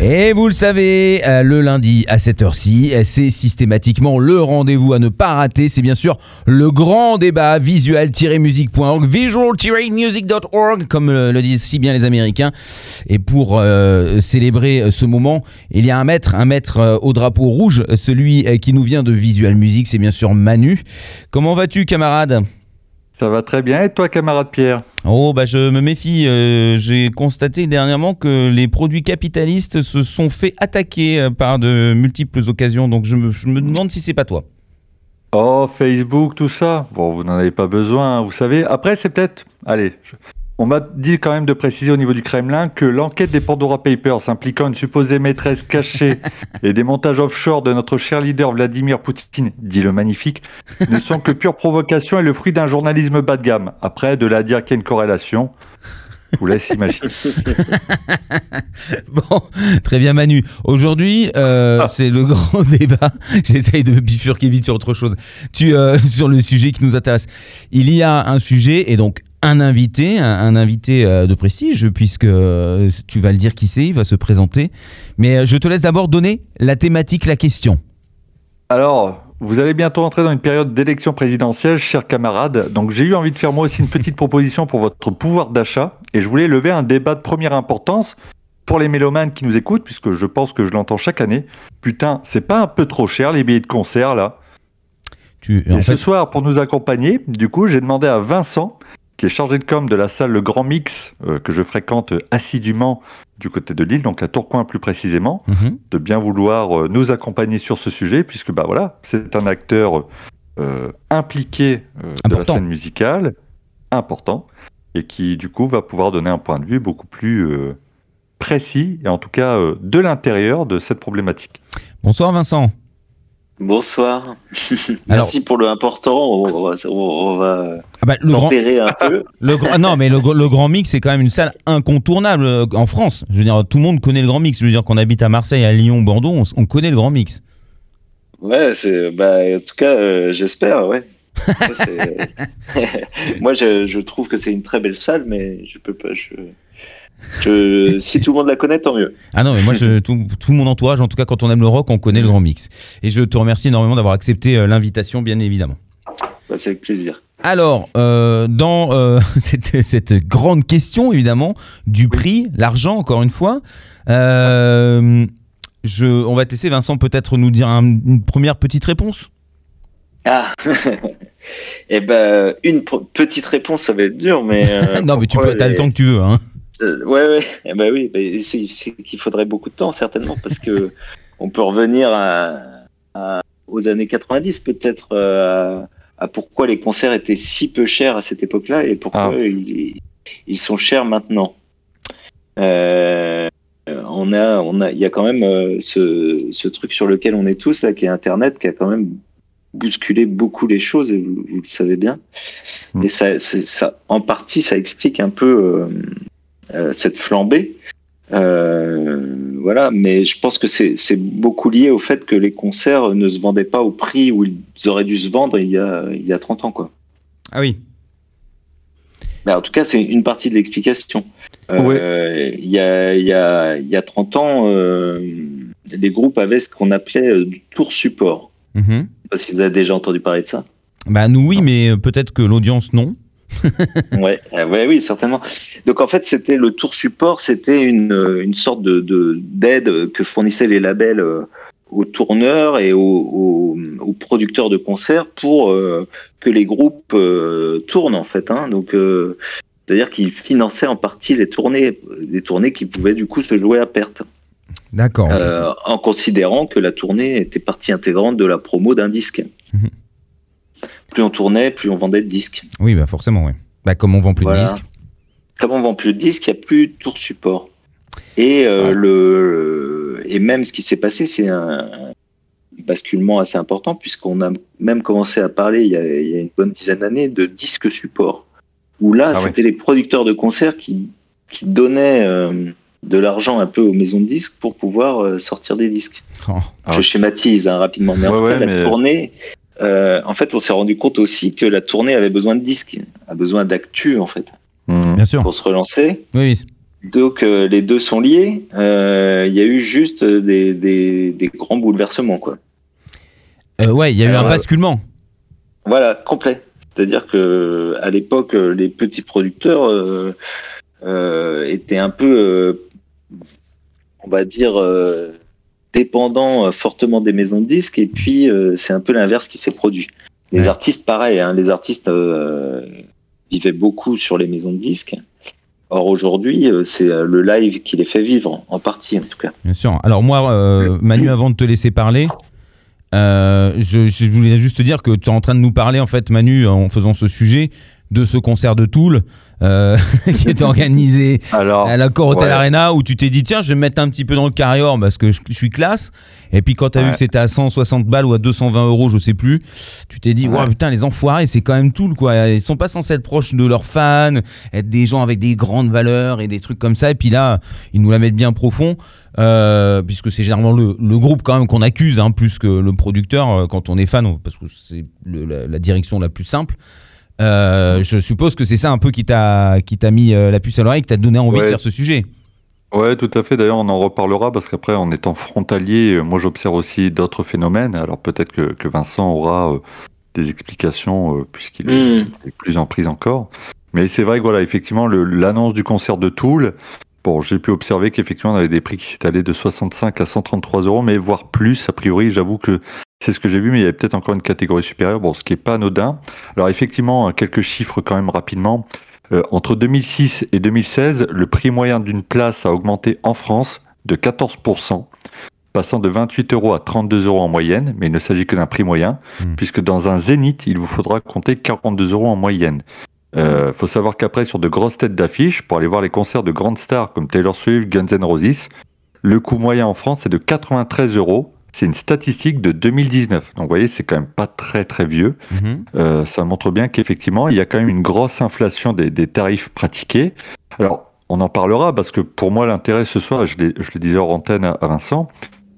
Et vous le savez, euh, le lundi à cette heure-ci, c'est systématiquement le rendez-vous à ne pas rater. C'est bien sûr le grand débat visual-music.org, visual-music.org, comme euh, le disent si bien les Américains. Et pour euh, célébrer ce moment, il y a un maître, un maître au drapeau rouge, celui qui nous vient de Visual Music, c'est bien sûr Manu. Comment vas-tu, camarade? Ça va très bien. Et toi, camarade Pierre Oh bah je me méfie, euh, j'ai constaté dernièrement que les produits capitalistes se sont fait attaquer euh, par de multiples occasions, donc je me, je me demande si c'est pas toi. Oh, Facebook, tout ça. Bon, vous n'en avez pas besoin, hein, vous savez. Après, c'est peut-être. Allez. On m'a dit quand même de préciser au niveau du Kremlin que l'enquête des Pandora Papers impliquant une supposée maîtresse cachée et des montages offshore de notre cher leader Vladimir Poutine, dit le magnifique, ne sont que pure provocation et le fruit d'un journalisme bas de gamme. Après, de là à dire qu'il y a une corrélation, je vous laisse imaginer. Bon, très bien Manu. Aujourd'hui, euh, c'est le grand débat. J'essaye de bifurquer vite sur autre chose. Tu, euh, sur le sujet qui nous intéresse. Il y a un sujet et donc un invité, un, un invité euh, de prestige, puisque euh, tu vas le dire qui c'est, il va se présenter. Mais euh, je te laisse d'abord donner la thématique, la question. Alors, vous allez bientôt entrer dans une période d'élection présidentielle, chers camarades. Donc, j'ai eu envie de faire moi aussi une petite proposition pour votre pouvoir d'achat. Et je voulais lever un débat de première importance pour les mélomanes qui nous écoutent, puisque je pense que je l'entends chaque année. Putain, c'est pas un peu trop cher les billets de concert là? Tu, Et en ce fait, soir, pour nous accompagner, du coup, j'ai demandé à Vincent, qui est chargé de com de la salle Le Grand Mix, euh, que je fréquente assidûment du côté de Lille, donc à Tourcoing plus précisément, Mhm. de bien vouloir euh, nous accompagner sur ce sujet, puisque bah voilà, c'est un acteur euh, impliqué euh, de la scène musicale, important, et qui du coup va pouvoir donner un point de vue beaucoup plus précis, et en tout cas de l'intérieur de cette problématique. Bonsoir Vincent. Bonsoir. Alors- Merci pour le important. On va, on- on va Ah bah, le grand, tempérer un peu. le grand- non, mais le, gr- le Grand Mix, c'est quand même une salle incontournable euh, en France. Je veux dire, tout le monde connaît le Grand Mix. Je veux dire, qu'on habite à Marseille, à Lyon, Bordeaux, on, connaît le Grand Mix. Ouais, c'est, bah, en tout cas, euh, j'espère, ouais. C'est- Moi, je, je trouve que c'est une très belle salle, mais je peux pas. Je, je, si tout le monde la connaît, tant mieux. Ah non, mais moi, je, tout, tout mon entourage, en tout cas, quand on aime le rock, on connaît le Grand Mix. Et je te remercie énormément d'avoir accepté euh, l'invitation, bien évidemment. Bah, c'est avec plaisir. Alors, euh, dans euh, cette, cette grande question, évidemment, du prix, l'argent, encore une fois, euh, je, on va te laisser, Vincent, peut-être nous dire un- une première petite réponse. Ah. Eh ben, une petite réponse, ça va être dur, mais. non, mais tu peux, as le temps que tu veux. Hein. Euh, ouais, ouais, eh ben oui, ben, c'est qu'il faudrait beaucoup de temps, certainement, parce que on peut revenir à, à- aux années 90, peut-être, euh, à, pourquoi les concerts étaient si peu chers à cette époque-là et pourquoi Ah. ils, ils sont chers maintenant. Euh, on a, on a, il y a quand même euh, ce, ce truc sur lequel on est tous là, qui est Internet, qui a quand même bousculé beaucoup les choses, et vous, vous le savez bien. Mm. Et ça, en partie, ça explique un peu cette flambée. Euh, voilà, mais je pense que c'est beaucoup lié au fait que les concerts ne se vendaient pas au prix où ils auraient dû se vendre il y a, il y a 30 ans. Quoi. Ah oui. Mais en tout cas, c'est une partie de l'explication. Euh, Il y, a, y, a, il y a 30 ans, euh, les groupes avaient ce qu'on appelait euh, du tour support. Mhm. Je sais pas si vous avez déjà entendu parler de ça. Bah, nous, oui, mais euh, peut-être que l'audience, non. ouais, euh, ouais, oui, certainement. Donc en fait, c'était le tour support, c'était une, une sorte de de- d'aide que fournissaient les labels euh, aux tourneurs et aux, aux, aux producteurs de concerts pour euh, que les groupes euh, tournent en fait. Hein. Donc euh, c'est-à-dire qu'ils finançaient en partie les tournées, les tournées qui pouvaient du coup se jouer à perte, D'accord. en considérant que la tournée était partie intégrante de la promo d'un disque. Mhm. Plus on tournait, plus on vendait de disques. Oui, bah forcément, oui. Bah, comme on vend plus Voilà. de disques. comme on vend plus de disques, il n'y a plus de tour support. Et, euh, Ouais. le, et même ce qui s'est passé, c'est un basculement assez important, puisqu'on a même commencé à parler il y a, il y a une bonne dizaine d'années de disques support. Où là, Ah ouais. c'était les producteurs de concerts qui, qui donnaient euh, de l'argent un peu aux maisons de disques pour pouvoir euh, sortir des disques. Oh. Ah Je ouais. schématise hein, rapidement, mais Ouais, après, ouais, la mais- tournée, euh, en fait, on s'est rendu compte aussi que la tournée avait besoin de disques, a besoin d'actu en fait. Bien sûr. pour se relancer. Oui, oui. Donc euh, les deux sont liés. Euh, Il y a eu juste des, des, des grands bouleversements, quoi. Euh, ouais, il y a eu un euh, basculement. Voilà, complet. C'est-à-dire que à l'époque, euh, les petits producteurs euh, euh, étaient un peu, euh, on va dire, dépendants euh, fortement des maisons de disques. Et puis, euh, c'est un peu l'inverse qui s'est produit. Les Ouais. artistes, pareil. Hein, les artistes euh, vivaient beaucoup sur les maisons de disques. Or aujourd'hui, c'est le live qui les fait vivre, en partie en tout cas. Bien sûr. Alors moi, euh, Manu, avant de te laisser parler, euh, je, je voulais juste te dire que tu es en train de nous parler, en fait, Manu, en faisant ce sujet, de ce concert de Toul euh, qui est organisé Alors, à l'accord Hotel ouais. Arena où tu t'es dit tiens je vais me mettre un petit peu dans le carrière parce que je, je suis classe et puis quand t'as vu Ouais. que c'était à 160 balles ou à 220 euros je sais plus tu t'es dit Ouais. ouais putain les enfoirés c'est quand même Toul quoi ils sont pas censés être proches de leurs fans être des gens avec des grandes valeurs et des trucs comme ça et puis là ils nous la mettent bien profond euh, puisque c'est généralement le, le groupe quand même qu'on accuse hein, plus que le producteur euh, quand on est fan parce que c'est la, la direction la plus simple euh, je suppose que c'est ça un peu qui t'a qui t'a mis euh, la puce à l'oreille, qui t'a donné envie de faire ce sujet. Ouais, tout à fait. D'ailleurs, on en reparlera parce qu'après, en étant frontalier, euh, moi, j'observe aussi d'autres phénomènes. Alors peut-être que, que Vincent aura euh, des explications euh, puisqu'il est, Mm. est plus en prise encore. Mais c'est vrai que voilà, effectivement, le- l'annonce du concert de Toul. Bon, j'ai pu observer qu'effectivement, on avait des prix qui s'étalaient de 65 à 133 euros, mais voire plus. A priori, j'avoue que c'est ce que j'ai vu, mais il y avait peut-être encore une catégorie supérieure, bon, ce qui est pas anodin. Alors effectivement, quelques chiffres quand même rapidement. Euh, entre 2006 et 2016, le prix moyen d'une place a augmenté en France de 14%, passant de 28 euros à 32 euros en moyenne, mais il ne s'agit que d'un prix moyen, Hmm. puisque dans un zénith, il vous faudra compter 42 euros en moyenne. Euh, faut savoir qu'après, sur de grosses têtes d'affiche, pour aller voir les concerts de grandes stars comme Taylor Swift, Guns N' Roses, le coût moyen en France est de 93 euros. C'est une statistique de 2019. Donc, vous voyez, c'est quand même pas très très vieux. Mhm. Euh, ça montre bien qu'effectivement, il y a quand même une grosse inflation des, des tarifs pratiqués. Alors, on en parlera parce que pour moi, l'intérêt ce soir, je, le disais hors antenne à, à Vincent,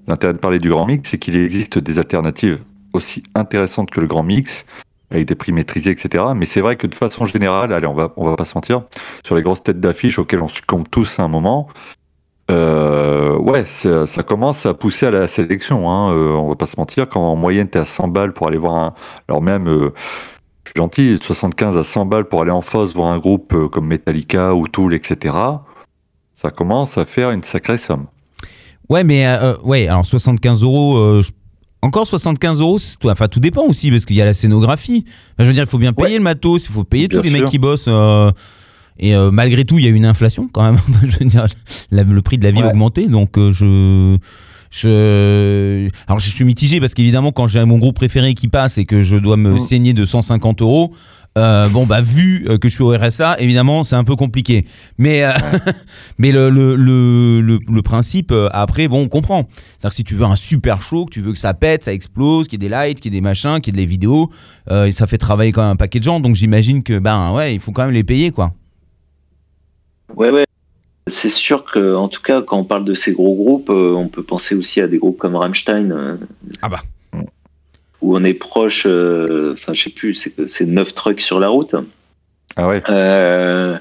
l'intérêt de parler du Grand Mix, c'est qu'il existe des alternatives aussi intéressantes que le Grand Mix, avec des prix maîtrisés, etc. Mais c'est vrai que de façon générale, allez, on va, on va pas se mentir, sur les grosses têtes d'affiche auxquelles on succombe tous à un moment, euh, ouais, ça, ça commence à pousser à la sélection. Hein. Euh, on va pas se mentir, quand en moyenne tu es à 100 balles pour aller voir un. Alors même, euh, je suis gentil, de 75 à 100 balles pour aller en fosse voir un groupe euh, comme Metallica ou Tool, etc. Ça commence à faire une sacrée somme. Ouais, mais ouais, alors 75 euros. je- Encore 75 euros, enfin tout dépend aussi parce qu'il y a la scénographie. Enfin, je veux dire, il faut bien payer le matos, il faut payer Bien tous les mecs qui bossent. euh, et euh, malgré tout, il y a une inflation quand même. je veux dire, la- le prix de la vie a augmenté, donc euh, je. Je... Alors je suis mitigé parce qu'évidemment quand j'ai mon groupe préféré qui passe et que je dois me Mm. saigner de 150 euros, euh, bon bah vu que je suis au RSA, évidemment c'est un peu compliqué. Mais euh, mais le, le, le, le, le principe après bon on comprend. C'est-à-dire que si tu veux un super show, que tu veux que ça pète, ça explose, qu'il y ait des lights, qu'il y ait des machins, qu'il y ait des vidéos, euh, ça fait travailler quand même un paquet de gens. Donc j'imagine que ben ouais il faut quand même les payer quoi. Ouais, ouais. C'est sûr que, en tout cas, quand on parle de ces gros groupes, euh, on peut penser aussi à des groupes comme Rammstein. euh, Ah bah. Où on est proche, euh, enfin, je sais plus, c'est que c'est 9 trucks sur la route. Ah ouais Euh,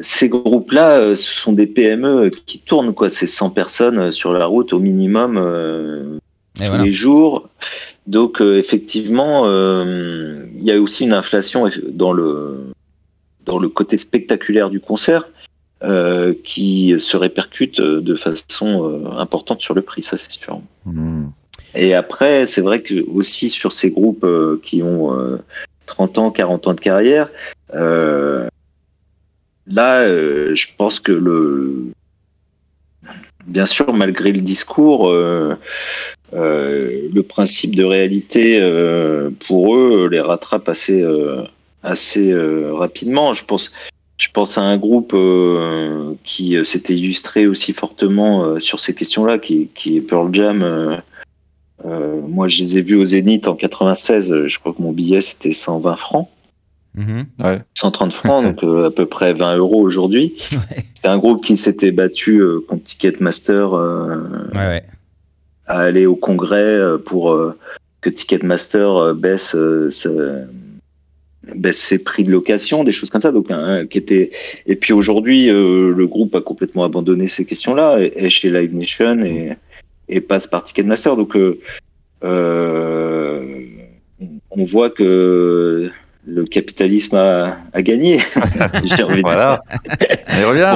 ces groupes-là, ce sont des PME qui tournent, quoi. C'est 100 personnes sur la route au minimum tous voilà. les jours. Donc, effectivement, il y a aussi une inflation dans le, dans le côté spectaculaire du concert euh, qui se répercute euh, de façon euh, importante sur le prix, ça c'est sûr. Hmm. Et après, c'est vrai que aussi sur ces groupes euh, qui ont euh, 30 ans, 40 ans de carrière, là, je pense que le, bien sûr, malgré le discours, euh, euh, le principe de réalité euh, pour eux les rattrape assez, assez euh, rapidement. Je pense, je pense à un groupe euh, qui euh, s'était illustré aussi fortement euh, sur ces questions-là, qui, qui est Pearl Jam. euh, euh, moi, je les ai vus au Zénith en 96. euh, Je crois que mon billet c'était 120 francs. Mhm. Ouais. 130 francs, donc euh, à peu près 20 euros aujourd'hui. Ouais. C'est un groupe qui s'était battu euh, contre Ticketmaster euh, Ouais, ouais. à aller au congrès euh, pour euh, que Ticketmaster euh, baisse, euh, baisse ses prix de location, des choses comme ça. Donc, hein, qui était... Et puis aujourd'hui, euh, le groupe a complètement abandonné ces questions-là, est, est chez Live Nation et, et passe par Ticketmaster. Donc, euh, euh, on voit que le capitalisme a, a gagné. J'ai envie de Voilà.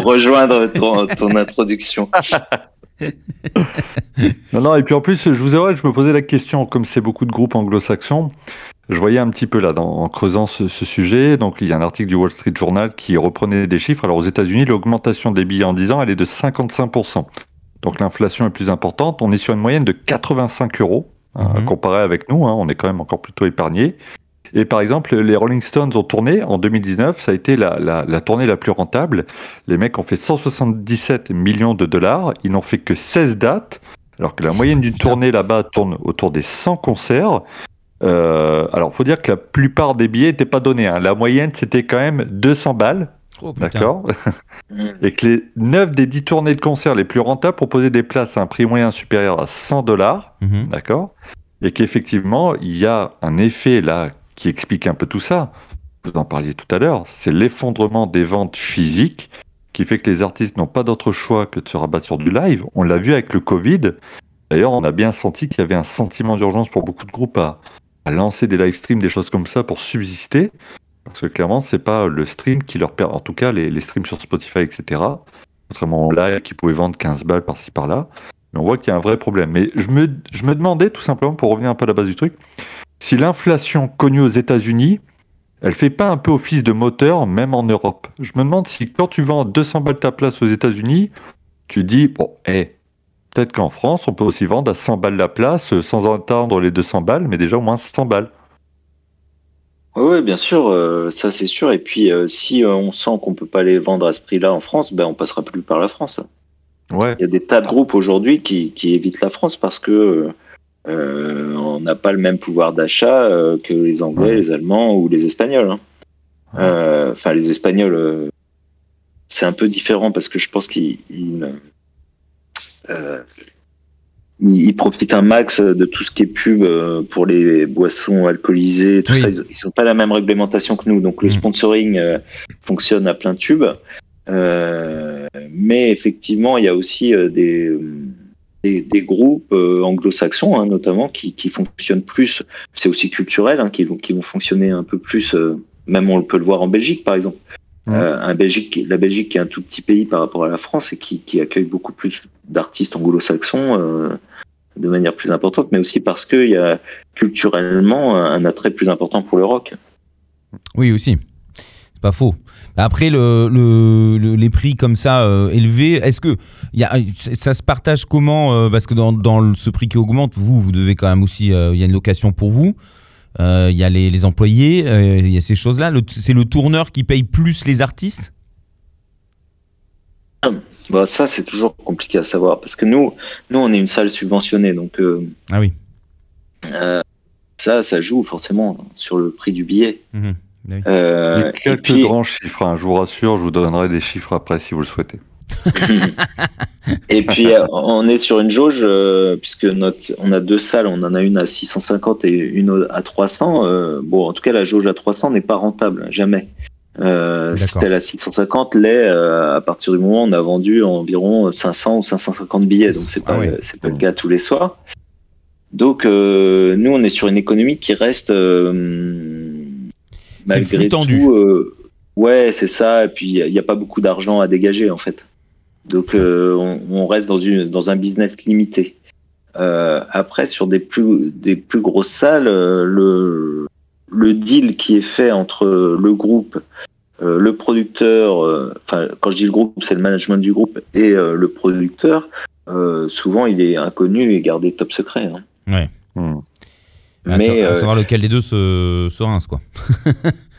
Rejoindre ton, ton introduction. Non, non, et puis en plus, je vous avouerai, je me posais la question, comme c'est beaucoup de groupes anglo-saxons, je voyais un petit peu là, dans- en creusant ce, ce sujet, donc il y a un article du Wall Street Journal qui reprenait des chiffres. Alors aux États-Unis, l'augmentation des billets en 10 ans, elle est de 55%. Donc l'inflation est plus importante. On est sur une moyenne de 85 euros, hein, Mhm. comparé avec nous, hein, on est quand même encore plutôt épargné. Et par exemple, les Rolling Stones ont tourné en 2019, ça a été la, la, la tournée la plus rentable. Les mecs ont fait 177 millions de dollars, ils n'ont fait que 16 dates, alors que la moyenne d'une tournée là-bas tourne autour des 100 concerts. Euh, alors, faut dire que la plupart des billets n'étaient pas donnés. hein. La moyenne, c'était quand même 200 balles, Oh, d'accord Mm. Et que les 9 des 10 tournées de concerts les plus rentables proposaient des places à un prix moyen supérieur à 100 dollars. Mhm. D'accord Et qu'effectivement, il y a un effet là qui explique un peu tout ça. Vous en parliez tout à l'heure, c'est l'effondrement des ventes physiques qui fait que les artistes n'ont pas d'autre choix que de se rabattre sur du live. On l'a vu avec le Covid. D'ailleurs, on a bien senti qu'il y avait un sentiment d'urgence pour beaucoup de groupes à, à lancer des live streams, des choses comme ça pour subsister. Parce que clairement, c'est pas le stream qui leur permet, en tout cas les, streams sur Spotify, etc. Contrairement au live qui pouvait vendre 15 balles par-ci par-là. Mais on voit qu'il y a un vrai problème. Mais je me, demandais tout simplement, pour revenir un peu à la base du truc, si l'inflation connue aux États-Unis, elle fait pas un peu office de moteur, même en Europe. Je me demande si quand tu vends 200 balles ta place aux États-Unis, tu dis, bon, eh, peut-être qu'en France, on peut aussi vendre à 100 balles la place, euh, sans attendre les 200 balles, mais déjà au moins 100 balles. Oui, bien sûr, euh, ça c'est sûr. Et puis, euh, si euh, on sent qu'on peut pas les vendre à ce prix-là en France, ben on passera plus par la France. Ouais. Il y a des tas de groupes aujourd'hui qui, qui évitent la France parce que on n'a pas le même pouvoir d'achat que les Anglais, Ouais. les Allemands ou les Espagnols. hein. Enfin, les Espagnols, c'est un peu différent parce que je pense qu'ils ils, euh, ils- profitent un max de tout ce qui est pub euh, pour les boissons alcoolisées, tout Oui. ça. Ils, ils ont pas la même réglementation que nous, donc le Mm. sponsoring euh, fonctionne à plein tube. Euh, mais effectivement, il y a aussi des, des, des groupes anglo-saxons, hein, notamment, qui, qui fonctionnent plus. C'est aussi culturel, hein, qui, vont, qui vont fonctionner un peu plus. euh, même on peut le voir en Belgique, par exemple. Mhm. Euh, un Belgique, la Belgique qui est un tout petit pays par rapport à la France et qui, qui accueille beaucoup plus d'artistes anglo-saxons euh, de manière plus importante, mais aussi parce qu'il y a culturellement un attrait plus important pour le rock. Oui, aussi. C'est pas faux. Après, le, le- le- les prix comme ça euh, élevés, est-ce que y a, ça se partage comment Parce que dans, dans ce prix qui augmente, vous, vous devez quand même aussi. Il y a une location pour vous. Euh, Il y a les, les employés. euh, Il y a ces choses-là. Le- C'est le tourneur qui paye plus les artistes? Bah, ça, c'est toujours compliqué à savoir parce que nous, nous, on est une salle subventionnée, donc euh, Ah oui. euh, ça, ça joue forcément sur le prix du billet. Il y a et quelques puis- grands chiffres, hein, je vous rassure, je vous donnerai des chiffres après si vous le souhaitez. Et puis euh, on est sur une jauge euh, puisque notre, on a deux salles, on en a une à 650 et une à 300. euh, bon, en tout cas, la jauge à 300 n'est pas rentable, jamais. Euh, celle à 650 l'est euh, à partir du moment où on a vendu environ 500 ou 550 billets, donc c'est pas Ah c'est pas le cas tous les soirs. Donc euh, nous, on est sur une économie qui reste malgré tendu. tout. ouais, c'est ça. Et puis il n'y a, pas beaucoup d'argent à dégager en fait. Donc euh, on, on reste dans, une, dans un business limité. Euh, après, sur des plus, des plus grosses salles, euh, le, le deal qui est fait entre le groupe, euh, le producteur, euh, enfin quand je dis le groupe, c'est le management du groupe et euh, le producteur, euh, souvent il est inconnu et gardé top secret. hein. Ouais. Hmm. Mais sa- à savoir lequel des deux se, se rince, quoi.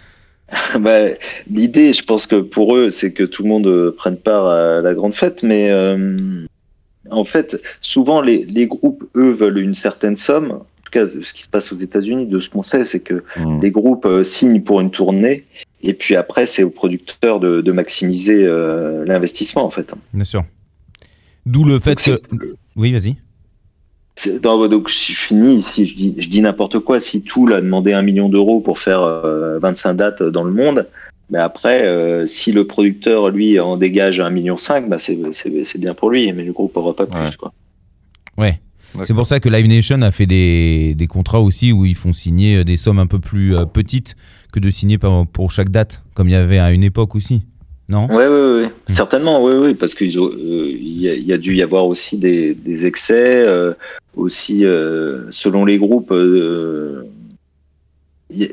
Bah, L'idée, je pense que pour eux, c'est que tout le monde euh, prenne part à la grande fête, mais euh, en fait, souvent les, les groupes, eux, veulent une certaine somme. En tout cas ce qui se passe aux États-Unis, de ce qu'on sait, c'est que Hmm. les groupes euh, signent pour une tournée et puis après c'est au producteur de, de maximiser euh, l'investissement en fait. Bien sûr. D'où le fait Donc, que. Oui, vas-y. Non, donc si je finis, si je dis, je dis n'importe quoi, si Tool a demandé un million d'euros pour faire euh, 25 dates dans le monde, mais après, euh, si le producteur lui en dégage un million cinq, bah c'est bien pour lui, mais le groupe aura pas plus. Ouais. Quoi. Ouais. C'est pour ça que Live Nation a fait des, des contrats aussi où ils font signer euh, des sommes un peu plus euh, petites que de signer pour chaque date, comme il y avait à une époque aussi. Non ouais. Hmm. Certainement, oui, oui, parce qu'il y, a- il y a dû y avoir aussi des, des excès, euh, aussi euh, selon les groupes, euh,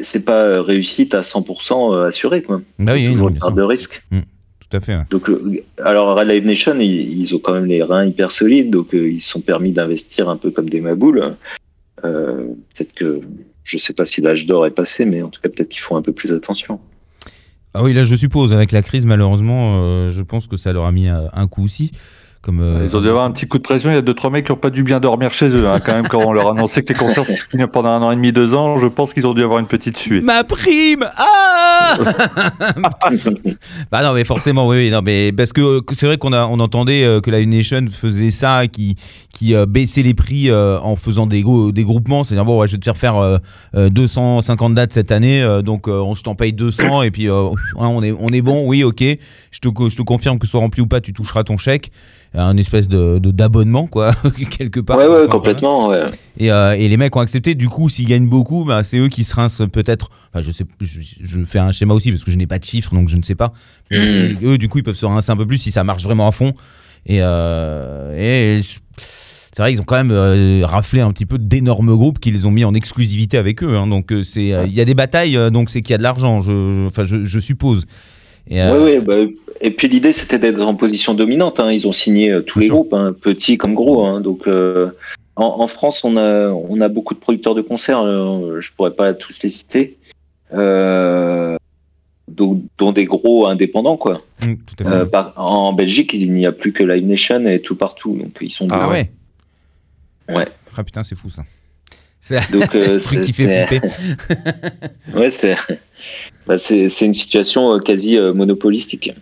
c'est pas réussite à 100% assurée, quoi. Bah oui, Il y a oui, toujours une part de risque. Tout à fait. ouais. Donc, euh, alors à Live Nation, ils, ils ont quand même les reins hyper solides, donc euh, ils se sont permis d'investir un peu comme des maboules. Euh, peut-être que je sais pas si l'âge d'or est passé, mais en tout cas peut-être qu'ils font un peu plus attention. Ah oui, là je suppose, avec la crise, malheureusement, euh, je pense que ça leur a mis un coup aussi. Comme, euh, Ils ont dû avoir un petit coup de pression. Il y a deux trois mecs qui n'ont pas dû bien dormir chez eux. hein, quand même, quand on leur a annoncé que les concerts se finiraient pendant un an et demi, deux ans, je pense qu'ils ont dû avoir une petite suée. Ma prime Ah Bah non, mais forcément, oui, oui, non, mais parce que euh, c'est vrai qu'on a, on entendait euh, que la Nation faisait ça, qui, qui euh, baissait les prix euh, en faisant des, des groupements, c'est-à-dire bon, ouais, je vais te faire faire euh, euh, 250 dates cette année, euh, donc euh, on je t'en paye 200 et puis euh, ouais, on est, on est bon, oui, ok, je te, je te confirme que ce soit rempli ou pas, tu toucheras ton chèque, un espèce de d'abonnement quoi, quelque part. ouais, ouais, complètement. Ouais. Et, euh, et les mecs ont accepté. Du coup, s'ils gagnent beaucoup, bah, c'est eux qui se rincent peut-être. Enfin, je sais, je, je fais un schéma aussi parce que je n'ai pas de chiffres, donc je ne sais pas. Mais Mm. eux, du coup, ils peuvent se rincer un peu plus si ça marche vraiment à fond. Et, euh, et c'est vrai, ils ont quand même euh, raflé un petit peu d'énormes groupes qu'ils ont mis en exclusivité avec eux. hein. donc, c'est, il y a des batailles, donc c'est qu'il y a de l'argent. Je, enfin, je, je suppose. Euh, Ouais, ouais, bah, et puis l'idée c'était d'être en position dominante. hein. Ils ont signé euh, tous Bien les sûr. groupes, hein, petits comme gros. hein. Donc euh, en, en France, on a, on a beaucoup de producteurs de concerts. euh, je pourrais pas tous les citer. Euh, dont, dont des gros indépendants quoi. mm, tout à fait. Euh, par- en Belgique, il n'y a plus que Live Nation et tout partout. Donc ils sont ah ouais. Ouais. Ah putain, c'est fou ça. C'est Donc euh, c'est qui fait c'est- flipper. ouais, c'est bah, c'est c'est une situation euh, quasi euh, monopolistique.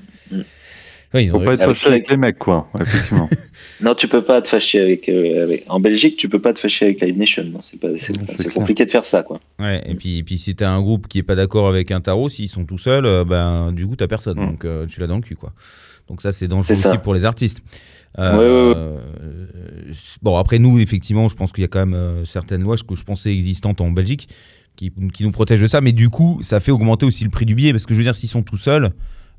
Ouais, ils Faut pas être fâché avec les mecs, quoi. Effectivement. Non, tu peux pas te fâcher avec, euh, avec- En Belgique, tu peux pas te fâcher avec Live Nation. Non, c'est compliqué de faire ça, quoi. Ouais, et puis, et puis si t'as un groupe qui est pas d'accord avec un tarot, s'ils sont tout seuls, euh, ben du coup t'as personne, Mm. donc euh, tu l'as dans le cul quoi. Donc ça c'est dangereux aussi pour les artistes. Ouais, ouais, ouais. euh, bon après nous effectivement, je pense qu'il y a quand même euh, certaines lois que je pensais existantes en Belgique qui, qui nous protègent de ça, mais du coup ça fait augmenter aussi le prix du billet parce que je veux dire s'ils sont tout seuls,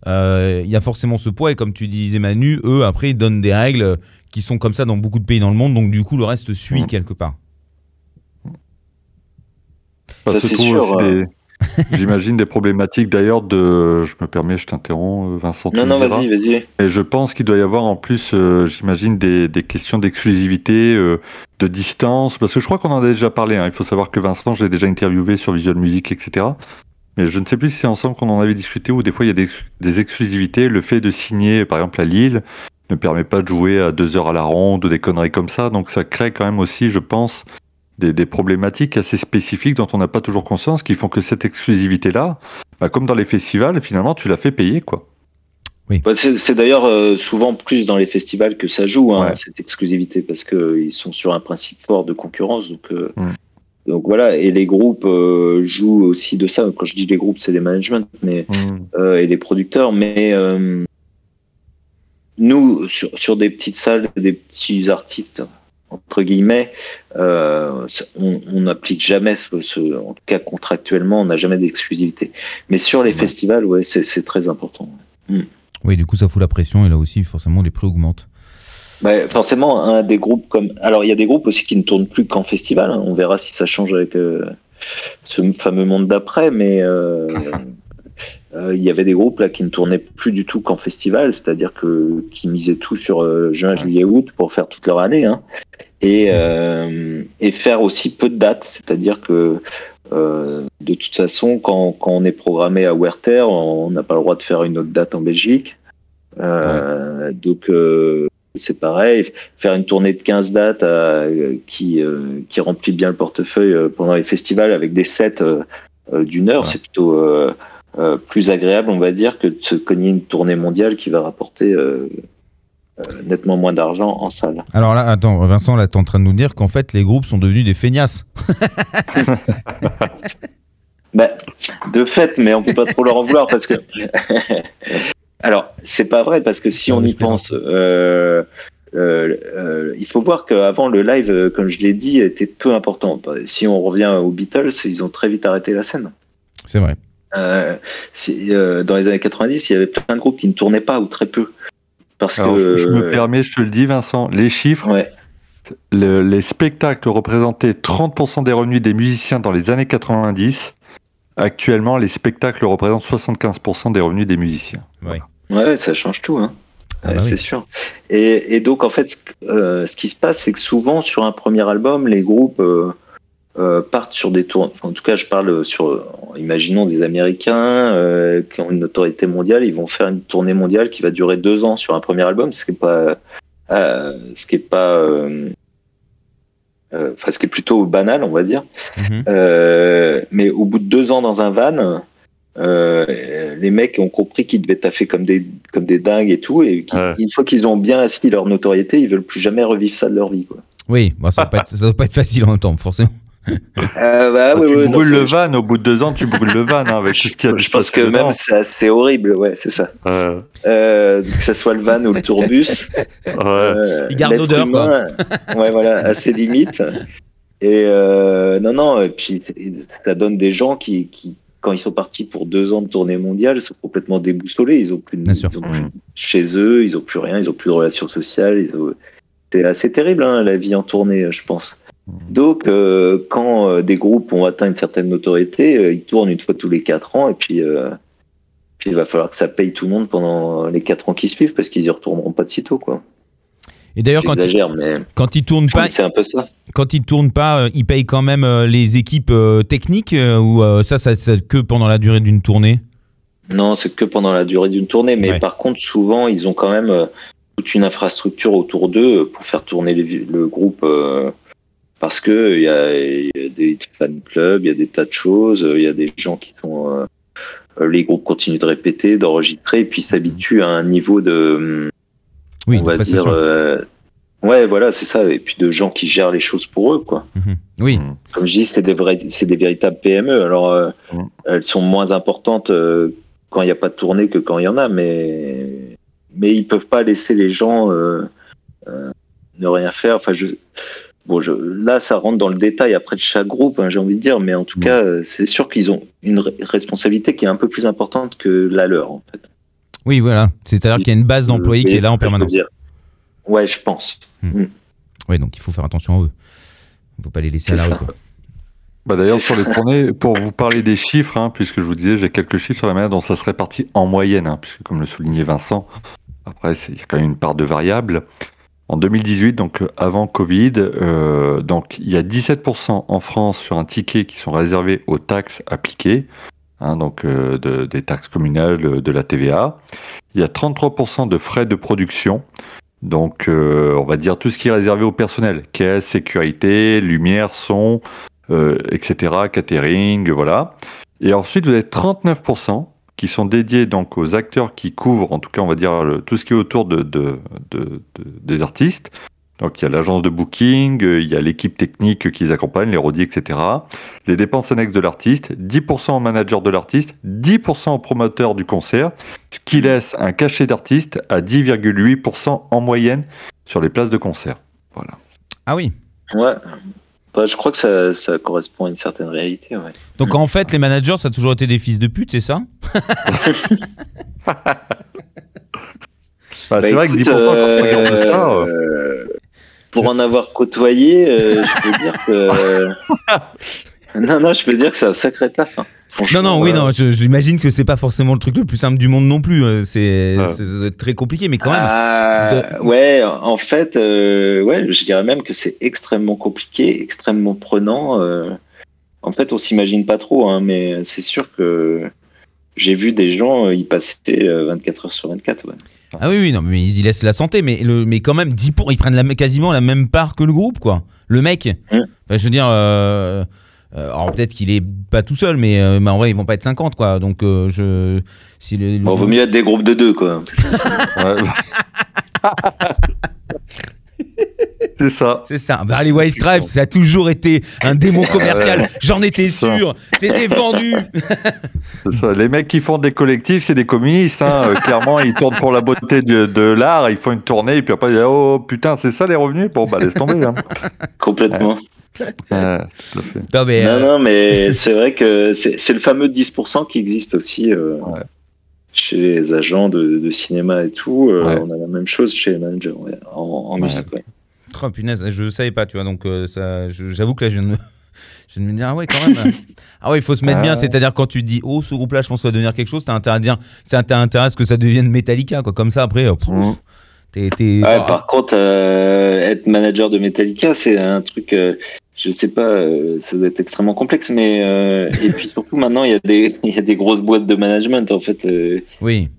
il y a forcément ce poids et comme tu disais Manu, eux après ils donnent des règles qui sont comme ça dans beaucoup de pays dans le monde, donc du coup le reste suit quelque part. Ça, c'est sûr, aussi euh. des- J'imagine des problématiques d'ailleurs de. Je me permets, je t'interromps, euh, Vincent. Non, non, vas-y, vas-y. Et je pense qu'il doit y avoir en plus, euh, j'imagine, des, des questions d'exclusivité, euh, de distance, parce que je crois qu'on en a déjà parlé. hein. Il faut savoir que Vincent, je l'ai déjà interviewé sur Visual Music, etc. Mais je ne sais plus si c'est ensemble qu'on en avait discuté ou des fois il y a des, des exclusivités. Le fait de signer, par exemple, à Lille ne permet pas de jouer à deux heures à la ronde ou des conneries comme ça. Donc ça crée quand même aussi, je pense, des, des problématiques assez spécifiques dont on n'a pas toujours conscience, qui font que cette exclusivité-là, bah, comme dans les festivals, finalement, tu la fais payer, quoi. Bah, c'est d'ailleurs euh, souvent plus dans les festivals que ça joue, hein, Ouais. cette exclusivité, parce qu'ils sont sur un principe fort de concurrence. Donc, euh, Mm. Donc voilà, et les groupes euh, jouent aussi de ça. Quand je dis les groupes, c'est les managements mais, euh, et les producteurs. Mais euh, nous, sur, sur des petites salles, des petits artistes, entre guillemets, on n'applique jamais, ce, ce- en tout cas contractuellement, on n'a jamais d'exclusivité. Mais sur les Ouais. festivals, ouais, c'est c'est très important. Oui, du coup ça fout la pression et là aussi forcément les prix augmentent. Bah, forcément, un des groupes comme. Alors, il y a des groupes aussi qui ne tournent plus qu'en festival. hein. On verra si ça change avec euh, ce fameux monde d'après, mais euh, euh, il y avait des groupes là qui ne tournaient plus du tout qu'en festival, c'est-à-dire que qui misaient tout sur euh, juin, juillet, août pour faire toute leur année, hein. et euh, et faire aussi peu de dates, c'est-à-dire que de toute façon, quand, quand on est programmé à Werther, on n'a pas le droit de faire une autre date en Belgique. Donc, c'est pareil. Faire une tournée de 15 dates euh, qui, euh, qui remplit bien le portefeuille euh, pendant les festivals avec des sets d'une heure, Ouais. c'est plutôt plus agréable, on va dire, que de se cogner une tournée mondiale qui va rapporter nettement moins d'argent en salle. Alors là, attends, Vincent, là, t'es en train de nous dire qu'en fait, les groupes sont devenus des feignasses. Bah, de fait, mais on peut pas trop leur en vouloir parce que. Alors, c'est pas vrai parce que si Non, on y pense, euh, euh, euh, il faut voir qu'avant le live, comme je l'ai dit, était peu important. Si on revient aux Beatles, ils ont très vite arrêté la scène. C'est vrai. Euh, euh, dans les années 90, il y avait plein de groupes qui ne tournaient pas ou très peu. Parce Alors, que. je me permets, je te le dis, Vincent, les chiffres, Ouais. le- les spectacles représentaient 30% des revenus des musiciens dans les années 90. Actuellement, les spectacles représentent 75% des revenus des musiciens. Ouais. Ouais, ça change tout, hein. Ah Ouais, bah oui. c'est sûr. Et, et donc, en fait, ce euh, ce qui se passe, c'est que souvent, sur un premier album, les groupes euh, euh, partent sur des tours. En tout cas, je parle sur, imaginons, des Américains euh, qui ont une autorité mondiale. Ils vont faire une tournée mondiale qui va durer deux ans sur un premier album, ce qui est pas, euh, ce qui est pas, enfin, ce qui est plutôt banal, on va dire. Mhm. Euh, mais au bout de deux ans dans un van, euh, les mecs ont compris qu'ils devaient taffer comme des, comme des dingues et tout. Et Ouais. une fois qu'ils ont bien assis leur notoriété, ils veulent plus jamais revivre ça de leur vie. Quoi. Oui, ça, être, ça doit pas être facile en même temps, forcément. Euh, bah, ouais, tu ouais, brûles le van, au bout de deux ans, tu brûles le van hein, avec tout ce qu'il y a Je pense que dedans. même c'est assez horrible, ouais, c'est ça. Euh, Euh, que ça soit le van ou le tourbus. ouais. euh, Il garde l'odeur, humain, Ouais, voilà, à ses limites. Et euh, non, non, et puis ça donne des gens qui, qui, quand ils sont partis pour deux ans de tournée mondiale, sont complètement déboussolés. Ils ont plus, de- Bien sûr. ils ont plus chez eux, ils ont plus rien, ils ont plus de relations sociales. Ils ont... C'est assez terrible, hein, la vie en tournée, je pense. Donc, euh, quand euh, des groupes ont atteint une certaine notoriété, euh, ils tournent une fois tous les quatre ans, et puis, puis il va falloir que ça paye tout le monde pendant les quatre ans qui suivent, parce qu'ils y retourneront pas de sitôt, quoi. Et d'ailleurs, quand, ils- mais quand ils tournent pas, c'est un peu ça. quand ils tournent pas, ils payent quand même les équipes techniques ou ça, ça, ça que pendant la durée d'une tournée? Non, c'est que pendant la durée d'une tournée, mais Ouais. par contre, souvent, ils ont quand même toute une infrastructure autour d'eux pour faire tourner les- le groupe. Parce que il y a, il y a des fan clubs, il y a des tas de choses, il y a des gens qui sont. euh, les groupes continuent de répéter, d'enregistrer, et puis s'habituent à un niveau de. Oui, on de va dire. euh, ouais, voilà, c'est ça. Et puis de gens qui gèrent les choses pour eux, quoi. Mhm. Oui, Mm. Comme je dis, c'est des, vrais, c'est des véritables PME. Alors, euh, Mhm. elles sont moins importantes euh, quand il n'y a pas de tournée que quand il y en a, mais, mais ils peuvent pas laisser les gens euh, euh, ne rien faire. Enfin, je, bon, je, là, ça rentre dans le détail après de chaque groupe, hein, j'ai envie de dire, mais en tout cas, euh, c'est sûr qu'ils ont une re- responsabilité qui est un peu plus importante que la leur, en fait. oui, voilà. C'est-à-dire qu'il y a une base d'employés qui est là en Je permanence. dire. Ouais, je pense. Oui, donc il faut faire attention à eux. On peut pas les laisser à la rue. Bah D'ailleurs, sur les tournées, pour vous parler des chiffres, hein, puisque je vous disais, j'ai quelques chiffres sur la manière dont ça se répartit en moyenne, hein, puisque comme le soulignait Vincent, après, il y a quand même une part de variables. En 2018, donc euh, avant Covid, euh, donc il y a 17% en France sur un ticket qui sont réservés aux taxes appliquées, hein, donc euh, de- des taxes communales, euh, de la TVA. Il y a 33% de frais de production. Donc, euh, on va dire tout ce qui est réservé au personnel, caisse, sécurité, lumière, son, euh, etc., catering, voilà. Et ensuite, vous avez 39% qui sont dédiés donc aux acteurs qui couvrent, en tout cas, on va dire, le- tout ce qui est autour de, de- de- de- des artistes. Donc, il y a l'agence de booking, il y a l'équipe technique qui les accompagne, les rodis, etc. Les dépenses annexes de l'artiste, 10% au manager de l'artiste, 10% au promoteur du concert, ce qui laisse un cachet d'artiste à 10,8% en moyenne sur les places de concert. Voilà. Ah oui. Ouais. Bah, je crois que ça, ça correspond à une certaine réalité. Ouais. Donc en fait, les managers, ça a toujours été des fils de pute, c'est ça? Bah, c'est Bah, vrai que écoute, 10% quand on regarde ça, euh, euh, pour en avoir côtoyé, euh, je peux dire que. non, non, je peux dire que c'est un sacré taf. hein. Non, non, oui, euh, non, je- j'imagine que c'est pas forcément le truc le plus simple du monde non plus. euh, C'est Ouais. c'est- très compliqué, mais quand même. Ah, Ouais, en fait, euh, ouais, je dirais même que c'est extrêmement compliqué, extrêmement prenant. euh. En fait, on s'imagine pas trop, hein, mais c'est sûr que j'ai vu des gens y passer 24 heures sur 24. Ouais. Ah oui, oui, non, mais ils y laissent la santé, mais, le, mais quand même, 10 pour, ils prennent la, quasiment la même part que le groupe, quoi. Le mec, Mm. enfin, je veux dire, euh, euh, alors peut-être qu'il est pas tout seul, mais, euh, mais en vrai, ils vont pas être 50, quoi. Donc, euh, je. Si le, le- Bon, vaut mieux être des groupes de deux, quoi. C'est ça. C'est ça. Bah, les White Stripes, ça a toujours été un démon commercial. J'en étais sûr. C'était vendu. C'est ça. Les mecs qui font des collectifs, c'est des communistes. hein. Euh, clairement, ils tournent pour la beauté de, de l'art. Ils font une tournée et puis après, ils disent, oh putain, c'est ça les revenus? Bon, bah laisse tomber. Hein. Complètement. Ouais, tout à fait. Non, mais, Non, euh, non, mais c'est vrai que c'est c'est le fameux 10% qui existe aussi euh, Ouais. chez les agents de, de cinéma et tout. Euh, Ouais. On a la même chose chez les managers ouais, en, en Ouais. musique. ouais. oh, punaise, je savais pas, tu vois. Donc, euh, j'avoue que là, je viens de me. Je viens de me dire, ah ouais, quand même. Ah ouais, il faut se mettre Ah bien. ouais. C'est-à-dire, quand tu te dis, oh, ce groupe-là, je pense que ça va devenir quelque chose, t'as intérêt à dire, t'as intérêt à ce que ça devienne Metallica, quoi. Comme ça, après, euh, Ouais, par contre, euh, être manager de Metallica, c'est un truc, euh, je sais pas, euh, ça doit être extrêmement complexe, mais euh, et puis surtout maintenant, il y a des, il y a des grosses boîtes de management. En fait, Oui.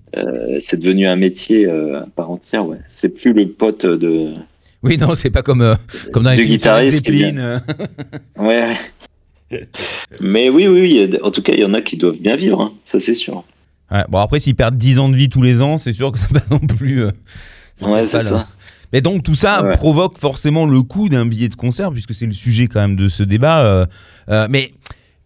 c'est devenu un métier à part entière. Ouais, c'est plus le pote de. Oui, non, c'est pas comme, comme dans les guitariste. Ouais. mais oui, oui, oui. a En tout cas, il y en a qui doivent bien vivre. hein, ça, c'est sûr. Ouais, bon, après, s'ils perdent 10 ans de vie tous les ans, c'est sûr que c'est pas non plus. Ouais, c'est ça. Mais donc, tout ça Ouais. provoque forcément le coût d'un billet de concert, puisque c'est le sujet quand même de ce débat. euh, euh, mais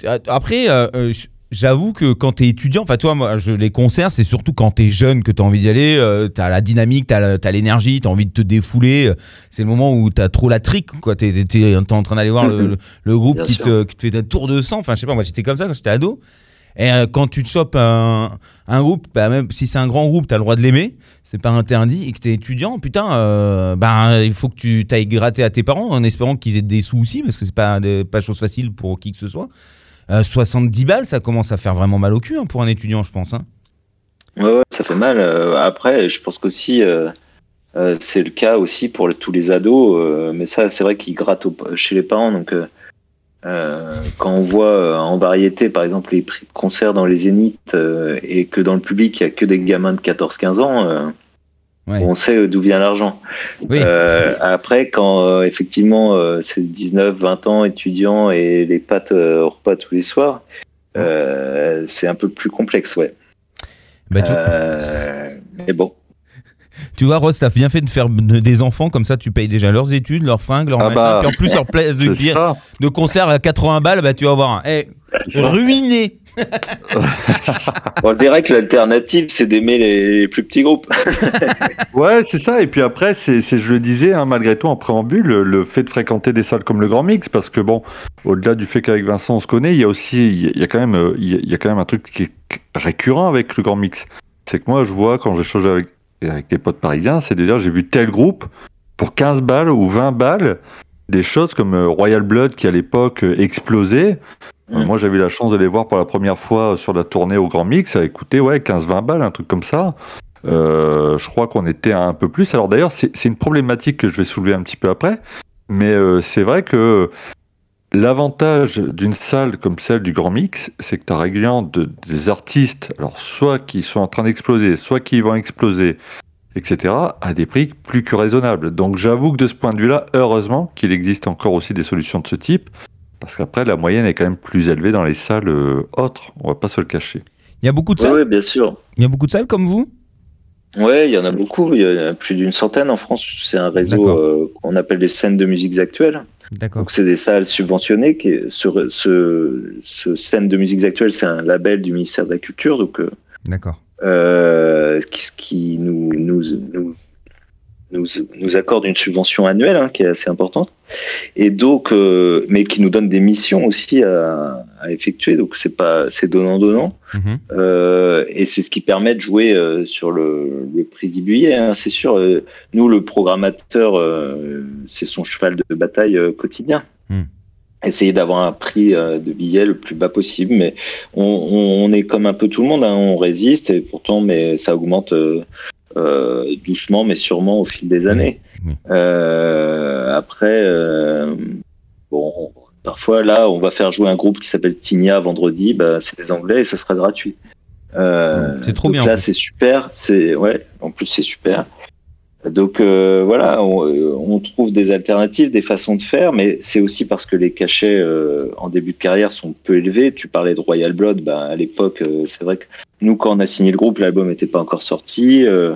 euh, après, euh, j'avoue que quand t'es étudiant, enfin, toi, moi, je, les concerts, c'est surtout quand t'es jeune que t'as envie d'y aller. t'as la dynamique, t'as l'énergie, t'as envie de te défouler. C'est le moment où t'as trop la trique, quoi. T'es en train d'aller voir le, le- le groupe qui te, qui te fait un tour de sang. Enfin, je sais pas, moi, j'étais comme ça quand j'étais ado. Et euh, quand tu te chopes un, un groupe, bah, même si c'est un grand groupe, t'as le droit de l'aimer, c'est pas interdit, et que t'es étudiant, putain, euh, bah, il faut que tu t'ailles gratter à tes parents en espérant qu'ils aient des sous aussi, parce que c'est pas, pas chose facile pour qui que ce soit. Euh, 70 balles, ça commence à faire vraiment mal au cul hein, pour un étudiant, je pense. hein. Ouais, ouais, ça fait mal. Euh, après, je pense qu'aussi, euh, c'est le cas aussi pour tous les ados. mais ça, c'est vrai qu'ils grattent chez les parents. Donc, euh, quand on voit euh, en variété, par exemple, les prix de concert dans les zéniths euh, et que dans le public, il y a que des gamins de 14-15 ans, Ouais. on sait d'où vient l'argent. Oui. Euh, après, quand euh, effectivement euh, c'est 19-20 ans, étudiants et les pâtes au repas tous les soirs, c'est un peu plus complexe, ouais. Bah, tu, mais bon. Tu vois, Ross, t'as bien fait de faire de- des enfants, comme ça tu payes déjà leurs études, leurs fringues, leurs Ah machins, bah. puis en plus leur place de, ça. de concert à 80 balles, bah tu vas voir. Eh, c'est ça. ruiné On dirait que l'alternative, c'est d'aimer les, les plus petits groupes. Ouais, c'est ça. Et puis après, c'est, c'est- je le disais, hein, malgré tout, en préambule, le, le fait de fréquenter des salles comme le Grand Mix, parce que bon, au-delà du fait qu'avec Vincent on se connaît, il y a aussi, il y a- quand même, euh, il y a, il y a quand même un truc qui est récurrent avec le Grand Mix. C'est que moi, je vois quand j'échange avec, avec des potes parisiens, c'est de dire, j'ai vu tel groupe pour 15 balles ou 20 balles, des choses comme euh, Royal Blood qui à l'époque euh, explosait. Euh, Mm. Moi, j'avais eu la chance de les voir pour la première fois sur la tournée au Grand Mix. Ça a coûté ouais, 15-20 balles, un truc comme ça. Euh, je crois qu'on était à un peu plus. Alors d'ailleurs, c'est c'est une problématique que je vais soulever un petit peu après. Mais euh, c'est vrai que l'avantage d'une salle comme celle du Grand Mix, c'est que tu as régulièrement de- des artistes, alors soit qui sont en train d'exploser, soit qui vont exploser, etc., à des prix plus que raisonnables. Donc j'avoue que de ce point de vue-là, heureusement qu'il existe encore aussi des solutions de ce type. Parce qu'après, la moyenne est quand même plus élevée dans les salles euh, autres. On va pas se le cacher. Il y a beaucoup de Oui, salles bien sûr. Il y a beaucoup de salles comme vous? Ouais, il y en a beaucoup. Il y en a plus d'une centaine en France. C'est un réseau euh, qu'on appelle les scènes de musiques actuelles. Donc, c'est des salles subventionnées. Qui, ce, ce, ce scène de musiques actuelles, c'est un label du ministère de la Culture. Donc, euh, D'accord. euh, qui, qui nous, nous, nous, nous, nous accorde une subvention annuelle hein, qui est assez importante, et donc, euh, mais qui nous donne des missions aussi à, à effectuer. Donc c'est pas, c'est donnant donnant, Mhm. euh, et c'est ce qui permet de jouer euh, sur le, le prix du billet. hein, c'est sûr. Nous, le programmateur, c'est son cheval de bataille quotidien. Hmm. Essayer d'avoir un prix de billet le plus bas possible, mais on, on, on est comme un peu tout le monde, hein, on résiste et pourtant, mais ça augmente euh, doucement, mais sûrement au fil des années. oui. Euh, après, euh, bon, parfois là, on va faire jouer un groupe qui s'appelle Tinia vendredi, bah, c'est des Anglais et ça sera gratuit. C'est trop bien, en Là, c'est super. C'est ouais. En plus, c'est super. Donc euh, voilà, on, euh, on trouve des alternatives, des façons de faire, mais c'est aussi parce que les cachets euh, en début de carrière sont peu élevés. Tu parlais de Royal Blood, ben, à l'époque, euh, c'est vrai que nous, quand on a signé le groupe, l'album n'était pas encore sorti. euh,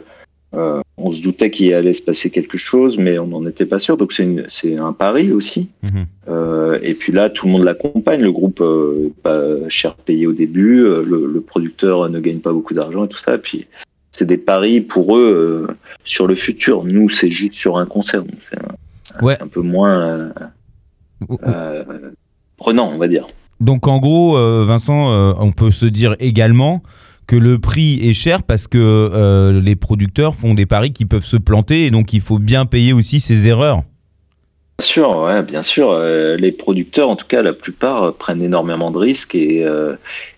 euh, on se doutait qu'il allait se passer quelque chose, mais on n'en était pas sûr. Donc c'est un pari aussi. Mhm. Euh, et puis là, tout le monde l'accompagne. Le groupe euh, est pas cher payé au début. le, le producteur ne gagne pas beaucoup d'argent et tout ça. Et puis c'est des paris pour eux sur le futur. Nous, c'est juste sur un concert. C'est un, Ouais. un peu moins prenant, on va dire. Donc en gros, Vincent, on peut se dire également que le prix est cher parce que euh, les producteurs font des paris qui peuvent se planter et donc il faut bien payer aussi ses erreurs. Bien sûr, ouais, bien sûr. euh, les producteurs, en tout cas, la plupart euh, prennent énormément de risques et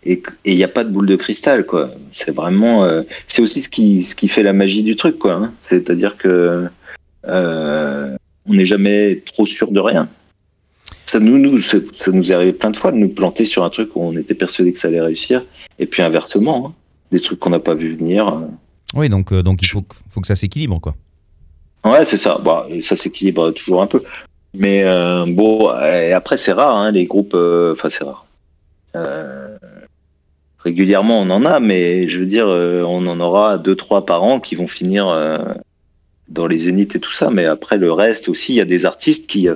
il n'y a pas de boule de cristal, quoi. C'est vraiment, c'est aussi ce qui ce qui fait la magie du truc, quoi. hein. C'est-à-dire que on n'est jamais trop sûr de rien. Ça nous, nous, ça nous est arrivé plein de fois de nous planter sur un truc où on était persuadé que ça allait réussir, et puis inversement, hein. Des trucs qu'on n'a pas vu venir. Oui, donc, euh, donc il faut, que- faut que ça s'équilibre, quoi. Ouais, c'est ça. Bah, ça s'équilibre toujours un peu. Mais euh, bon, et après, c'est rare, hein, les groupes. euh, Enfin, c'est rare. Régulièrement, on en a, mais je veux dire, on en aura deux, trois par an qui vont finir dans les zéniths et tout ça. Mais après, le reste aussi, il y a des artistes qui,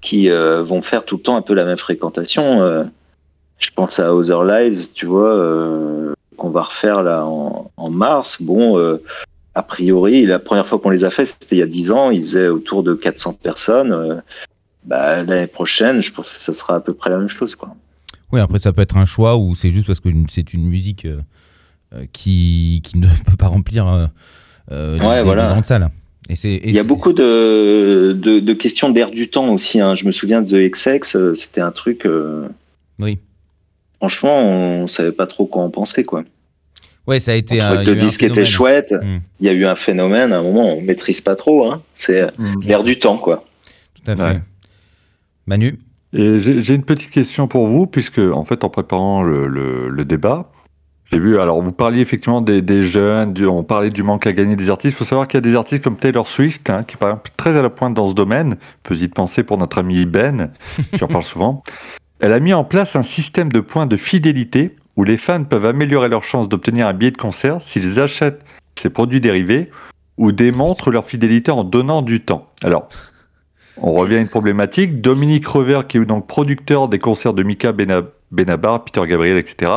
qui euh, vont faire tout le temps un peu la même fréquentation. euh. je pense à Other Lives, tu vois, euh, qu'on va refaire là en, en mars. Bon. euh, a priori, la première fois qu'on les a fait, c'était il y a 10 ans, ils faisaient autour de 400 personnes. Euh, bah, L'année prochaine, je pense que ça sera à peu près la même chose. Quoi. Oui, après ça peut être un choix ou c'est juste parce que c'est une musique euh, qui, qui ne peut pas remplir des- Ouais, des voilà. grandes salles. Et c'est, et Il y a beaucoup de, de, de questions d'air du temps aussi. hein. Je me souviens de The XX, c'était un truc. Oui. Franchement, on savait pas trop quoi en penser. Quoi. Ouais, ça a été. Un- le disque était chouette. Mm. Il y a eu un phénomène, à un moment, on maîtrise pas trop. Hein. C'est l'air du temps. quoi. Tout à fait. Ouais. Manu Et j'ai une petite question pour vous, puisque en fait, en préparant le, le- le débat, j'ai vu, alors vous parliez effectivement des, des jeunes, du- on parlait du manque à gagner des artistes. Il faut savoir qu'il y a des artistes comme Taylor Swift, hein, qui par exemple très à la pointe dans ce domaine, peut y penser pour notre ami Ben, qui en parle souvent. Elle a mis en place un système de points de fidélité où les fans peuvent améliorer leurs chances d'obtenir un billet de concert s'ils achètent ses produits dérivés ou démontrent leur fidélité en donnant du temps. Alors, on revient à une problématique. Dominique Revers, qui est donc producteur des concerts de Mika Bena- Benabar, Peter Gabriel, etc.,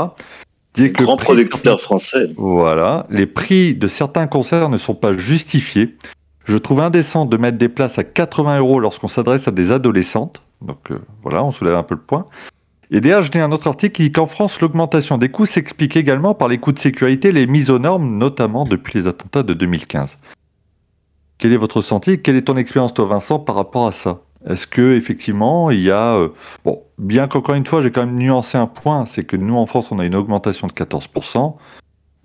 dit que le Grand prix- producteur français. Voilà, les prix de certains concerts ne sont pas justifiés. Je trouve indécent de mettre des places à 80 euros lorsqu'on s'adresse à des adolescentes. Donc euh, voilà, on soulève un peu le point. Et d'ailleurs, je lis un autre article qui dit qu'en France, l'augmentation des coûts s'explique également par les coûts de sécurité, les mises aux normes, notamment depuis les attentats de 2015. Quel est votre ressenti Quelle est ton expérience, toi, Vincent, par rapport à ça? Est-ce que effectivement, il y a euh, bon, bien qu'encore une fois, j'ai quand même nuancé un point, c'est que nous en France, on a une augmentation de 14%.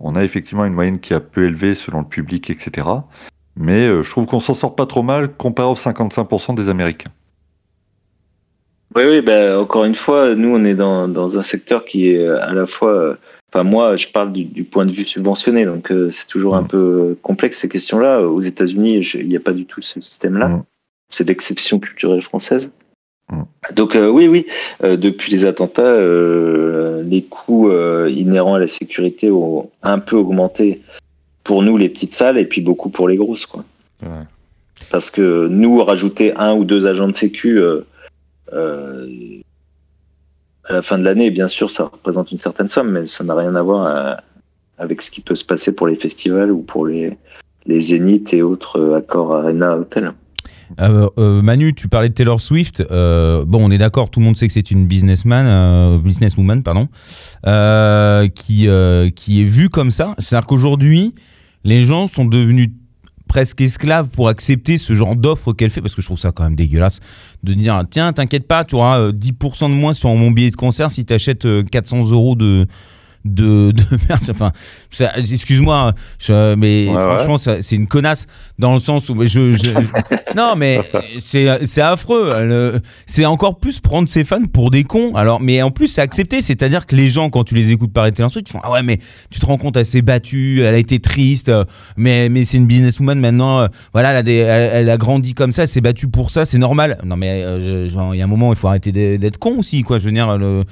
On a effectivement une moyenne qui est un peu élevée selon le public, etc. Mais euh, je trouve qu'on s'en sort pas trop mal comparé aux 55% des Américains. Oui, oui, ben, encore une fois, nous, on est dans, dans un secteur qui est à la fois. euh, Enfin, moi, je parle du, du point de vue subventionné, donc euh, c'est toujours un Mm. peu complexe ces questions-là. Aux États-Unis, il n'y a pas du tout ce système-là. Mm. C'est l'exception culturelle française. Mm. Donc, euh, oui, oui, euh, depuis les attentats, euh, les coûts euh, inhérents à la sécurité ont un peu augmenté pour nous, les petites salles, et puis beaucoup pour les grosses, quoi. Parce que nous, rajouter un ou deux agents de sécu euh, euh, à la fin de l'année, bien sûr, ça représente une certaine somme, mais ça n'a rien à voir euh, avec ce qui peut se passer pour les festivals ou pour les, les zéniths et autres euh, accords Arena Hotel. Euh, euh, Manu, tu parlais de Taylor Swift. Euh, bon, on est d'accord, tout le monde sait que c'est une businessman, euh, businesswoman, pardon, euh, qui, euh, qui est vue comme ça. C'est-à-dire qu'aujourd'hui, les gens sont devenus presque esclaves pour accepter ce genre d'offre qu'elle fait, parce que je trouve ça quand même dégueulasse de dire tiens, t'inquiète pas, tu auras euh, 10% de moins sur mon billet de concert si tu achètes 400 euros de, de, de merde. Enfin, excuse-moi, mais Ouais, franchement, c'est une connasse dans le sens où je, je- non, mais c'est affreux. C'est encore plus prendre ses fans pour des cons. Alors, mais en plus, c'est accepté, c'est-à-dire que les gens, quand tu les écoutes parler de instruments, ils font ah ouais, mais tu te rends compte, elle s'est battue, elle a été triste, mais mais c'est une businesswoman maintenant. voilà, elle a, des- elle, elle a grandi comme ça, elle s'est battue pour ça, c'est normal. Non, mais euh, il y a un moment, il faut arrêter d'être d'être con aussi, quoi. Je veux dire, le,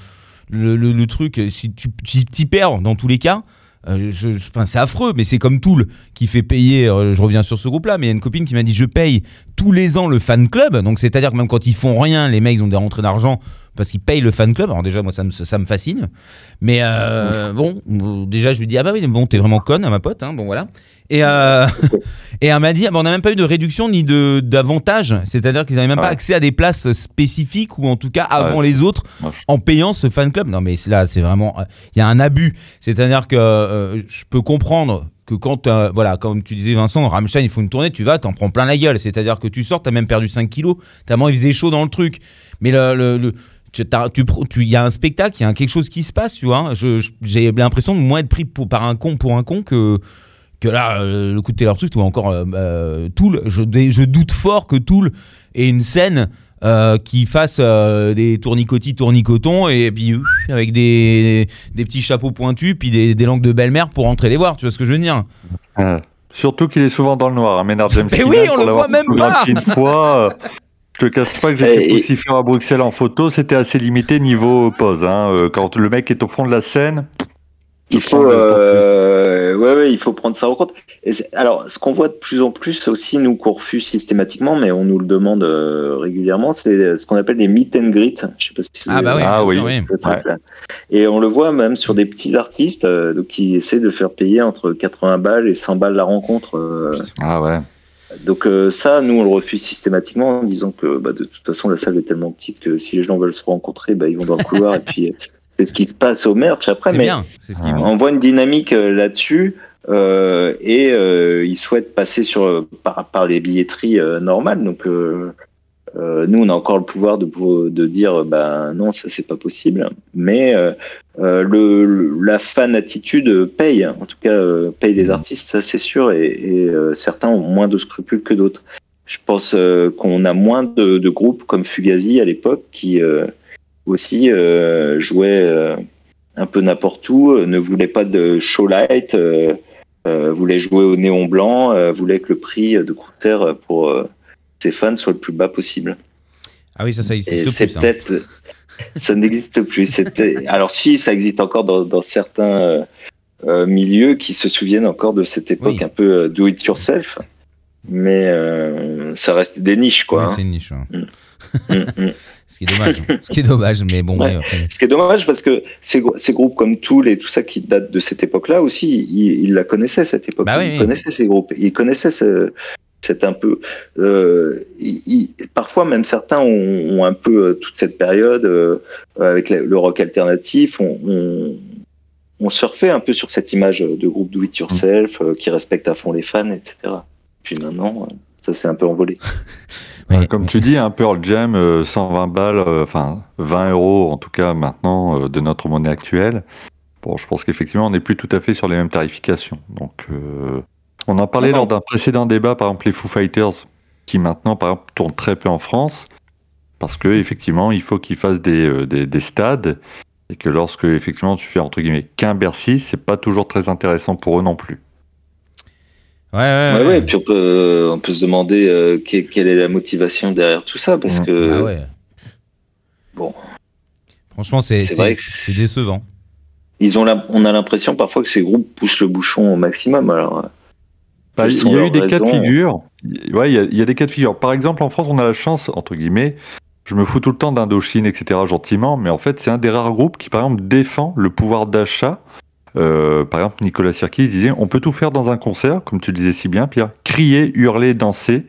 le, le- le truc, si tu si t'y perds dans tous les cas. euh, je- c'est affreux, mais c'est comme Tool qui fait payer. euh, je reviens sur ce groupe-là, mais il y a une copine qui m'a dit je paye tous les ans le fan club. Donc, c'est-à-dire que même quand ils font rien, les mecs ils ont des rentrées d'argent parce qu'ils payent le fan club. Alors, déjà, moi, ça me, ça me fascine. Mais euh, bon, euh, déjà, je lui dis ah bah oui, bon, t'es vraiment conne, hein, ma pote. hein, bon, voilà. Et, euh, et elle m'a dit ah bah, on n'a même pas eu de réduction ni de d'avantage. C'est-à-dire qu'ils n'avaient même pas accès à des places spécifiques ou en tout cas avant Ouais, les autres en payant ce fan club. Non, mais là, c'est vraiment. euh, Il y a un abus. C'est-à-dire que euh, je peux comprendre que quand, euh, voilà, comme tu disais, Vincent, Rammstein, il faut une tournée, tu vas, t'en prends plein la gueule. C'est-à-dire que tu sors, t'as même perdu 5 kilos, tellement il faisait chaud dans le truc. Mais le. le- le- tu- il y a un spectacle, il y a quelque chose qui se passe, tu vois. J'ai l'impression de moins être pris pour- par un con pour un con que, que là, euh, le coup de Taylor Swift ou encore euh, Tool, je, je doute fort que Tool ait une scène euh, qui fasse euh, des tournicotis, tournicotons et puis ouf, avec des, des petits chapeaux pointus puis des, des langues de belle-mère pour entrer les voir, tu vois ce que je veux dire? Euh, Surtout qu'il est souvent dans le noir, hein, Maynard James. Mais Keenan, oui, on le voit même pas. Une fois, euh, je te cache pas que j'ai aussi faire à Bruxelles en photo, c'était assez limité niveau pose. hein. Euh, Quand le mec est au fond de la scène, Il faut, euh, ouais, ouais, il faut prendre ça en compte. Et alors, ce qu'on voit de plus en plus aussi, nous qu'on refuse systématiquement, mais on nous le demande euh, régulièrement, c'est ce qu'on appelle des meet and greet. Je sais pas si vous Ah bah oui, avez Ah oui. sûr, oui. ce truc-là. Et on le voit même sur des petits artistes euh, donc, qui essaient de faire payer entre 80 balles et 100 balles la rencontre. euh. ah ouais. donc euh, ça, nous, on le refuse systématiquement en disant que bah, de toute façon, la salle est tellement petite que si les gens veulent se rencontrer, bah, ils vont dans le couloir et puis euh, c'est ce qui se passe au merch après. Mais bien, ce qui on voit une dynamique euh, là-dessus euh, et euh, ils souhaitent passer sur par, par les billetteries euh, normales. Donc nous, on a encore le pouvoir de, dire, bah non, ça c'est pas possible. Mais le, la fan attitude paye, en tout cas paye les artistes, ça c'est sûr. Et, et, certains ont moins de scrupules que d'autres. Je pense qu'on a moins de, de groupes comme Fugazi à l'époque qui aussi euh, jouaient euh, un peu n'importe où, euh, ne voulaient pas de show light, voulaient jouer au néon blanc, voulaient que le prix de concert pour ses fans soit le plus bas possible. Ah oui, ça, ça existe c'est hein. peut-être, ça n'existe plus. C'était, alors si, ça existe encore dans, dans certains euh, milieux qui se souviennent encore de cette époque Oui. un peu euh, do it yourself, mais euh, ça reste des niches quoi. Oui, hein. c'est une niche. hein. Ce qui est dommage. ce qui est dommage, mais bon, Ouais. ouais, après. Ce qui est dommage parce que ces, gro- ces groupes comme Tool et tout ça qui datent de cette époque-là aussi, ils, ils la connaissaient cette époque. Bah oui, ils oui. connaissaient ces groupes, ils connaissaient ce, c'est un peu. Euh, parfois même certains ont, ont un peu euh, toute cette période euh, avec la- le rock alternatif. On, on, on surfait un peu sur cette image de groupe do it yourself euh, qui respecte à fond les fans, etc. Puis maintenant, ça s'est un peu envolé. Ouais, Comme tu dis, un Pearl Jam, euh, 120 balles, euh, enfin 20 euros en tout cas maintenant euh, de notre monnaie actuelle. Bon, je pense qu'effectivement, on n'est plus tout à fait sur les mêmes tarifications. Donc, euh, on en parlait lors d'un précédent débat, par exemple les Foo Fighters, qui maintenant, par exemple, tournent très peu en France, parce que effectivement, il faut qu'ils fassent des, euh, des, des stades, et que lorsque effectivement tu fais entre guillemets qu'un Bercy, c'est pas toujours très intéressant pour eux non plus. Ouais, ouais, Ouais, ouais. ouais, puis on peut, on peut se demander euh, que- quelle est la motivation derrière tout ça, parce Mm. que Ah ouais. bon. Franchement, c'est décevant. ils ont la- on a l'impression parfois que ces groupes poussent le bouchon au maximum. Alors, euh, Bah, il y a eu des cas de figure. Ouais, il y, a, il y a des cas de figure. Par exemple, en France, on a la chance, entre guillemets, je me fous tout le temps d'Indochine, etc., gentiment, mais en fait, c'est un des rares groupes qui, par exemple, défend le pouvoir d'achat. Euh, par exemple, Nicolas Sirkis disait on peut tout faire dans un concert, comme tu disais si bien, Pierre. Crier, hurler, danser.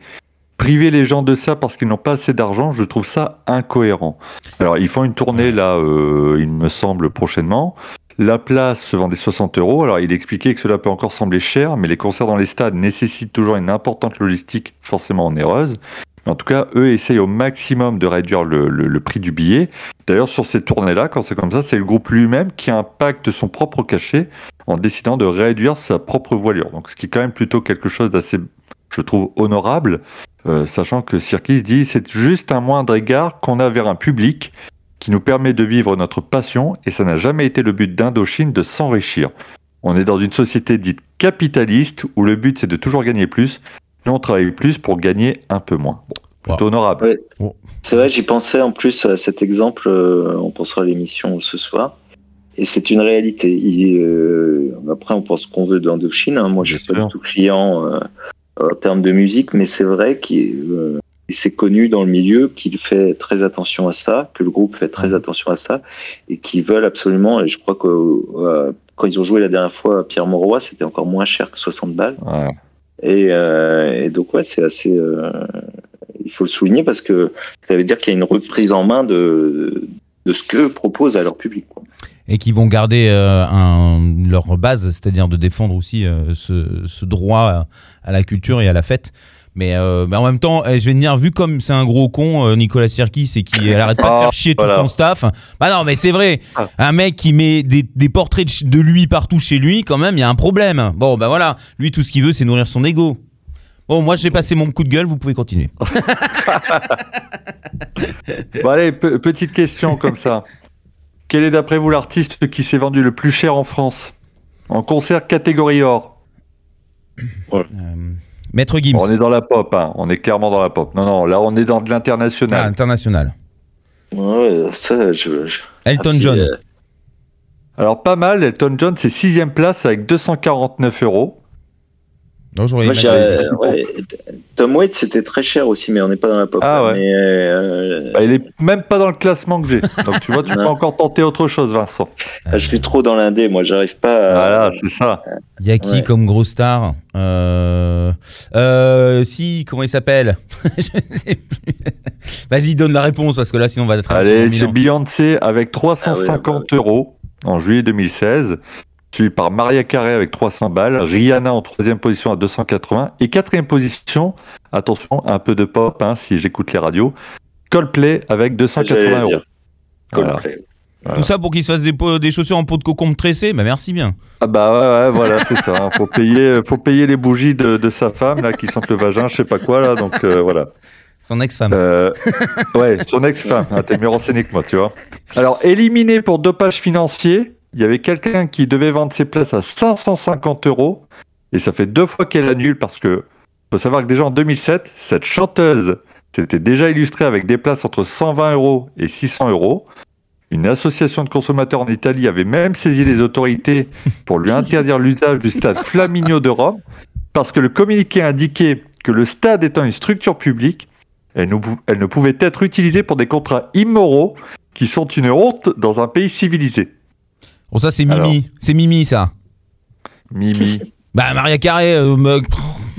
Priver les gens de ça parce qu'ils n'ont pas assez d'argent, je trouve ça incohérent. Alors, ils font une tournée, là, euh, il me semble, prochainement. La place se vendait 60 euros. Alors, il expliquait que cela peut encore sembler cher, mais les concerts dans les stades nécessitent toujours une importante logistique, forcément onéreuse. En tout cas, eux essayent au maximum de réduire le, prix du billet. D'ailleurs, sur ces tournées-là, quand c'est comme ça, c'est le groupe lui-même qui impacte son propre cachet en décidant de réduire sa propre voilure. Donc, ce qui est quand même plutôt quelque chose d'assez, je trouve, honorable, euh, sachant que Cirkis dit c'est juste un moindre égard qu'on a vers un public qui nous permet de vivre notre passion et ça n'a jamais été le but d'Indochine de s'enrichir. On est dans une société dite capitaliste où le but c'est de toujours gagner plus. Nous on travaille plus pour gagner un peu moins. Bon, plutôt honorable. Ouais. C'est vrai, j'y pensais en plus à cet exemple, euh, on pensera à l'émission ce soir. Et c'est une réalité. Il, euh, après, on pense qu'on veut d'Indochine. hein. Moi, je suis pas du tout client euh, en termes de musique, mais c'est vrai qu'il euh, c'est connu dans le milieu qu'il fait très attention à ça, que le groupe fait très attention à ça, et qu'ils veulent absolument. Et je crois que euh, quand ils ont joué la dernière fois à Pierre Mauroy, c'était encore moins cher que 60 balles. Ouais. Et, euh, et donc ouais, c'est assez. euh, il faut le souligner parce que ça veut dire qu'il y a une reprise en main de, de ce que proposent à leur public. Et qui vont garder euh, leur base, c'est-à-dire de défendre aussi ce, ce droit à la culture et à la fête. Mais, euh, mais en même temps, eh, je vais te dire, vu comme c'est un gros con, euh, Nicolas Sirkis, et qui arrête pas de Ah, faire chier voilà. tout son staff. Bah non, mais c'est vrai, Ah. un mec qui met des, des portraits de, lui partout chez lui, quand même, il y a un problème. Bon, bah voilà, lui, tout ce qu'il veut, c'est nourrir son ego. Bon, moi, j'ai passé mon coup de gueule, vous pouvez continuer. Bon allez, pe- petite question comme ça. Quel est d'après vous l'artiste qui s'est vendu le plus cher en France? En concert catégorie or? Euh, Maître Gims, On est dans la pop, hein. on est clairement dans la pop. Non, non, là on est dans de Ah, l'international. international. Ouais, ça, je. je- Elton Ah, John. euh, Alors pas mal, Elton John c'est sixième place avec 249 euros. Non, moi, ouais, Tom Waits, c'était très cher aussi, mais on n'est pas dans la pop. Ah ouais. mais, euh, Bah, il est même pas dans le classement que j'ai. Donc tu vois, tu peux encore tenter autre chose, Vincent. je suis trop dans l'indé, moi, j'arrive pas. À... Voilà, c'est ça. Il y a qui Ouais. comme gros star euh... euh, Si, comment il s'appelle? Je sais plus. Vas-y, donne la réponse parce que là, sinon on va être. Allez, c'est Beyoncé avec 350 Ah euros en juillet 2016. Suivi par Maria Carey avec 300 balles. Rihanna en troisième position à 280. Et quatrième position, attention, un peu de pop hein, si j'écoute les radios. Coldplay avec 280 J'allais euros. Voilà. Tout ça pour qu'il se fasse des, chaussures en peau de cocombe tressées Bah merci bien. Ah bah ouais, ouais voilà, c'est ça. hein. Faut payer, faut payer les bougies de, de sa femme là qui sentent le vagin, je sais pas quoi là. Donc euh, voilà. Son ex-femme. Euh, ouais, son ex-femme. Ah, T'es mieux renseigné que moi, tu vois. Alors, éliminé pour dopage financier, il y avait quelqu'un qui devait vendre ses places à 550 euros. Et ça fait deux fois qu'elle annule parce que, faut savoir que déjà en 2007, cette chanteuse s'était déjà illustrée avec des places entre 120 euros et 600 euros. Une association de consommateurs en Italie avait même saisi les autorités pour lui interdire l'usage du stade Flaminio de Rome parce que le communiqué indiquait que le stade étant une structure publique, elle ne, pou- elle ne pouvait être utilisée pour des contrats immoraux qui sont une honte dans un pays civilisé. Bon, ça, c'est Mimi. C'est Mimi, ça. Mimi. Bah, Maria Carré. euh, me-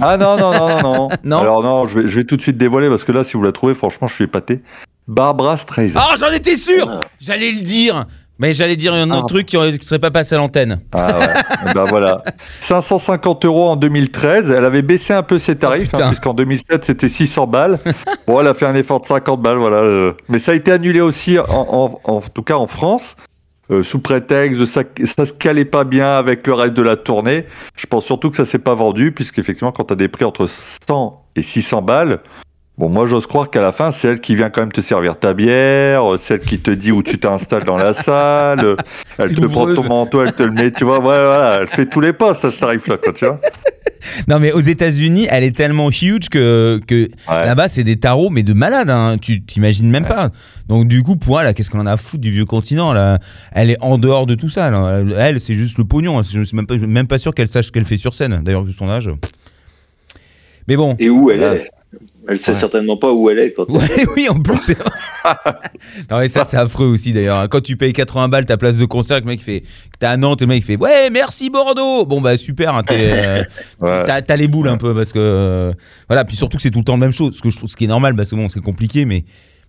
Ah non, non, non, non, non. Alors non, je vais, je vais tout de suite dévoiler parce que là, si vous la trouvez, franchement, je suis épaté. Barbara Streisand. Ah, j'en étais sûr Ah. J'allais le dire. Mais j'allais dire un autre Ah. truc qui, qui serait pas passé à l'antenne. Ah ouais. Eh ben voilà. 550 euros en 2013. Elle avait baissé un peu ses tarifs, Oh, putain. hein, puisqu'en 2007 c'était 600 balles. bon, elle a fait un effort de 50 balles, voilà. Mais ça a été annulé aussi, en, en- en tout cas en France, euh, sous prétexte de ça, ça se calait pas bien avec le reste de la tournée. Je pense surtout que ça s'est pas vendu, puisqu'effectivement, quand tu as des prix entre 100 et 600 balles. Bon, moi, j'ose croire qu'à la fin, c'est elle qui vient quand même te servir ta bière, euh, celle qui te dit où tu t'installes dans la salle, euh, elle te prend ton manteau, elle te le met, tu vois, ouais, voilà, elle fait tous les postes à ce tarif-là, quoi, tu vois. Non, mais aux États-Unis, elle est tellement huge que, que Ouais. là-bas, c'est des tarots, mais de malades. Hein. Tu t'imagines même pas. Donc, du coup, pour elle, qu'est-ce qu'on en a à foutre du vieux continent là? Elle est en dehors de tout ça. là. Elle, c'est juste le pognon. Je suis même pas, même pas sûr qu'elle sache ce qu'elle fait sur scène. D'ailleurs, vu son âge. Mais bon. Et où elle est? Elle sait Ouais. certainement pas où elle est quand Ouais, oui, en plus, c'est Non, mais ça, c'est affreux aussi d'ailleurs. Quand tu payes 80 balles ta place de concert, que le mec fait. que T'es à Nantes et le mec fait Ouais, merci Bordeaux Bon, bah super, hein, t'es, euh, Ouais. t'as, t'as les boules un peu parce que. euh, voilà, puis surtout que c'est tout le temps la même chose. Ce, que je trouve, ce qui est normal parce que bon, c'est compliqué, mais.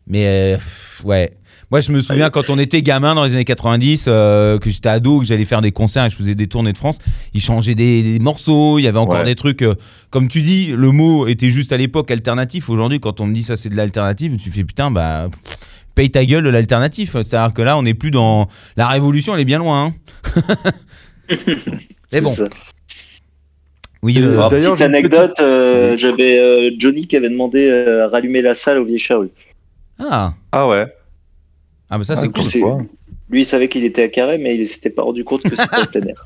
Mais euh, pff, ouais. Moi, je me souviens quand on était gamin dans les années 90, euh, que j'étais ado, que j'allais faire des concerts et je faisais des tournées de France, ils changeaient des, des morceaux, il y avait encore Ouais. des trucs. euh, comme tu dis, le mot était juste à l'époque alternatif. Aujourd'hui, quand on me dit ça, c'est de l'alternative, tu fais putain, bah. pff, Paye ta gueule de l'alternatif. C'est-à-dire que là, on n'est plus dans. La révolution, elle est bien loin. hein. Mais C'est bon, ça. oui. Euh, euh, Alors, petite anecdote, euh, j'avais euh, Johnny qui avait demandé euh, à rallumer la salle au Vieille Charrue. Ah, Ah ouais. Ah bah ça, c'est Ah, cool. quoi. Lui, il savait qu'il était à carré, mais il s'était pas rendu compte que c'était au plein air.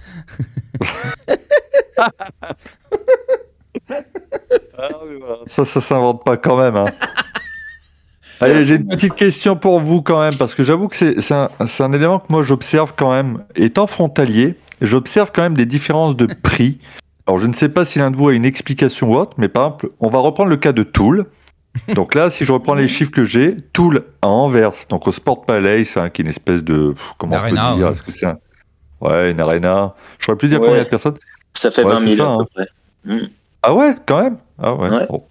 Ah oui, voilà. Ça, ça s'invente pas quand même. hein. Allez, j'ai une petite question pour vous quand même, parce que j'avoue que c'est un, c'est un élément que moi j'observe quand même. Étant frontalier, j'observe quand même des différences de prix. Alors je ne sais pas si l'un de vous a une explication ou autre, mais par exemple, on va reprendre le cas de Toul. Donc là, si je reprends les chiffres que j'ai, Toul à Anvers, donc au Sport Palace, hein, qui est une espèce de... pff, Comment on peut dire ouais. Est-ce que c'est un... Ouais, une arena. Je saurais plus dire Ouais. combien de personnes. Ça fait Ouais, 20 c'est 000 ça, à peu hein. près. Ah ouais, quand même? Ah ouais. Ouais. bon.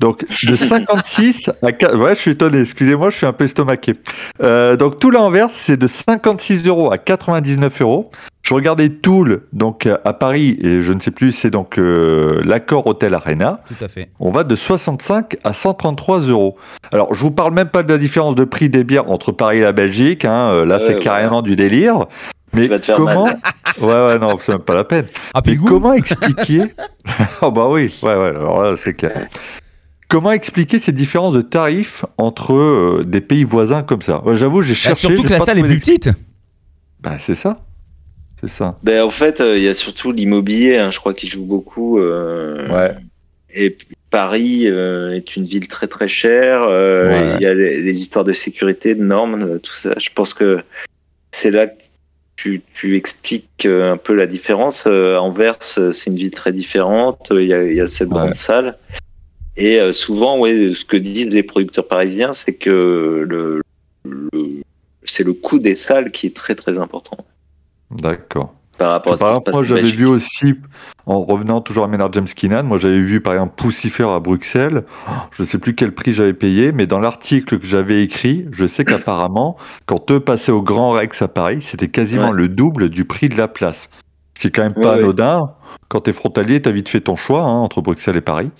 Donc, de 56 à... qua- Ouais, je suis étonné, excusez-moi, je suis un peu estomaqué. Euh, donc, tout l'inverse, c'est de 56 euros à 99 euros. Je regardais Toul, donc euh, à Paris, et je ne sais plus, c'est donc euh, l'accord Hôtel Arena. Tout à fait. On va de 65 à 133 euros. Alors, je vous parle même pas de la différence de prix des bières entre Paris et la Belgique. Hein. euh, Là, Ouais, c'est ouais. carrément du délire. Mais Tu vas te faire comment mal. Ouais, ouais, non, c'est même pas la peine. Ah, Mais comment expliquer Oh bah oui, ouais, ouais, alors là, c'est clair. Comment expliquer ces différences de tarifs entre euh, des pays voisins comme ça? Ouais, J'avoue, j'ai Bah, cherché. surtout que la salle est trouvé plus petite. Bah, c'est ça. C'est ça. Ben, en fait, euh, il y a surtout l'immobilier, hein, je crois qu'il joue beaucoup. euh, Ouais. Et Paris euh, est une ville très très chère. Ouais. Il y a les, les histoires de sécurité, de normes, tout ça. Je pense que c'est là que tu, tu expliques un peu la différence. Anvers, c'est une ville très différente. Il y a, il y a cette Ouais. grande salle. Et souvent, ouais, ce que disent les producteurs parisiens, c'est que le, le- c'est le coût des salles qui est très très important D'accord. par rapport à ce Par qui se exemple, moi j'avais vu aussi, en revenant toujours à Ménard James Keenan, moi j'avais vu par exemple Poussifer à Bruxelles, je sais plus quel prix j'avais payé, mais dans l'article que j'avais écrit, je sais qu'apparemment, quand eux passaient au Grand Rex à Paris, c'était quasiment Ouais. le double du prix de la place. Ce qui est quand même pas ouais. anodin. Quand t'es frontalier, t'as vite fait ton choix hein, entre Bruxelles et Paris.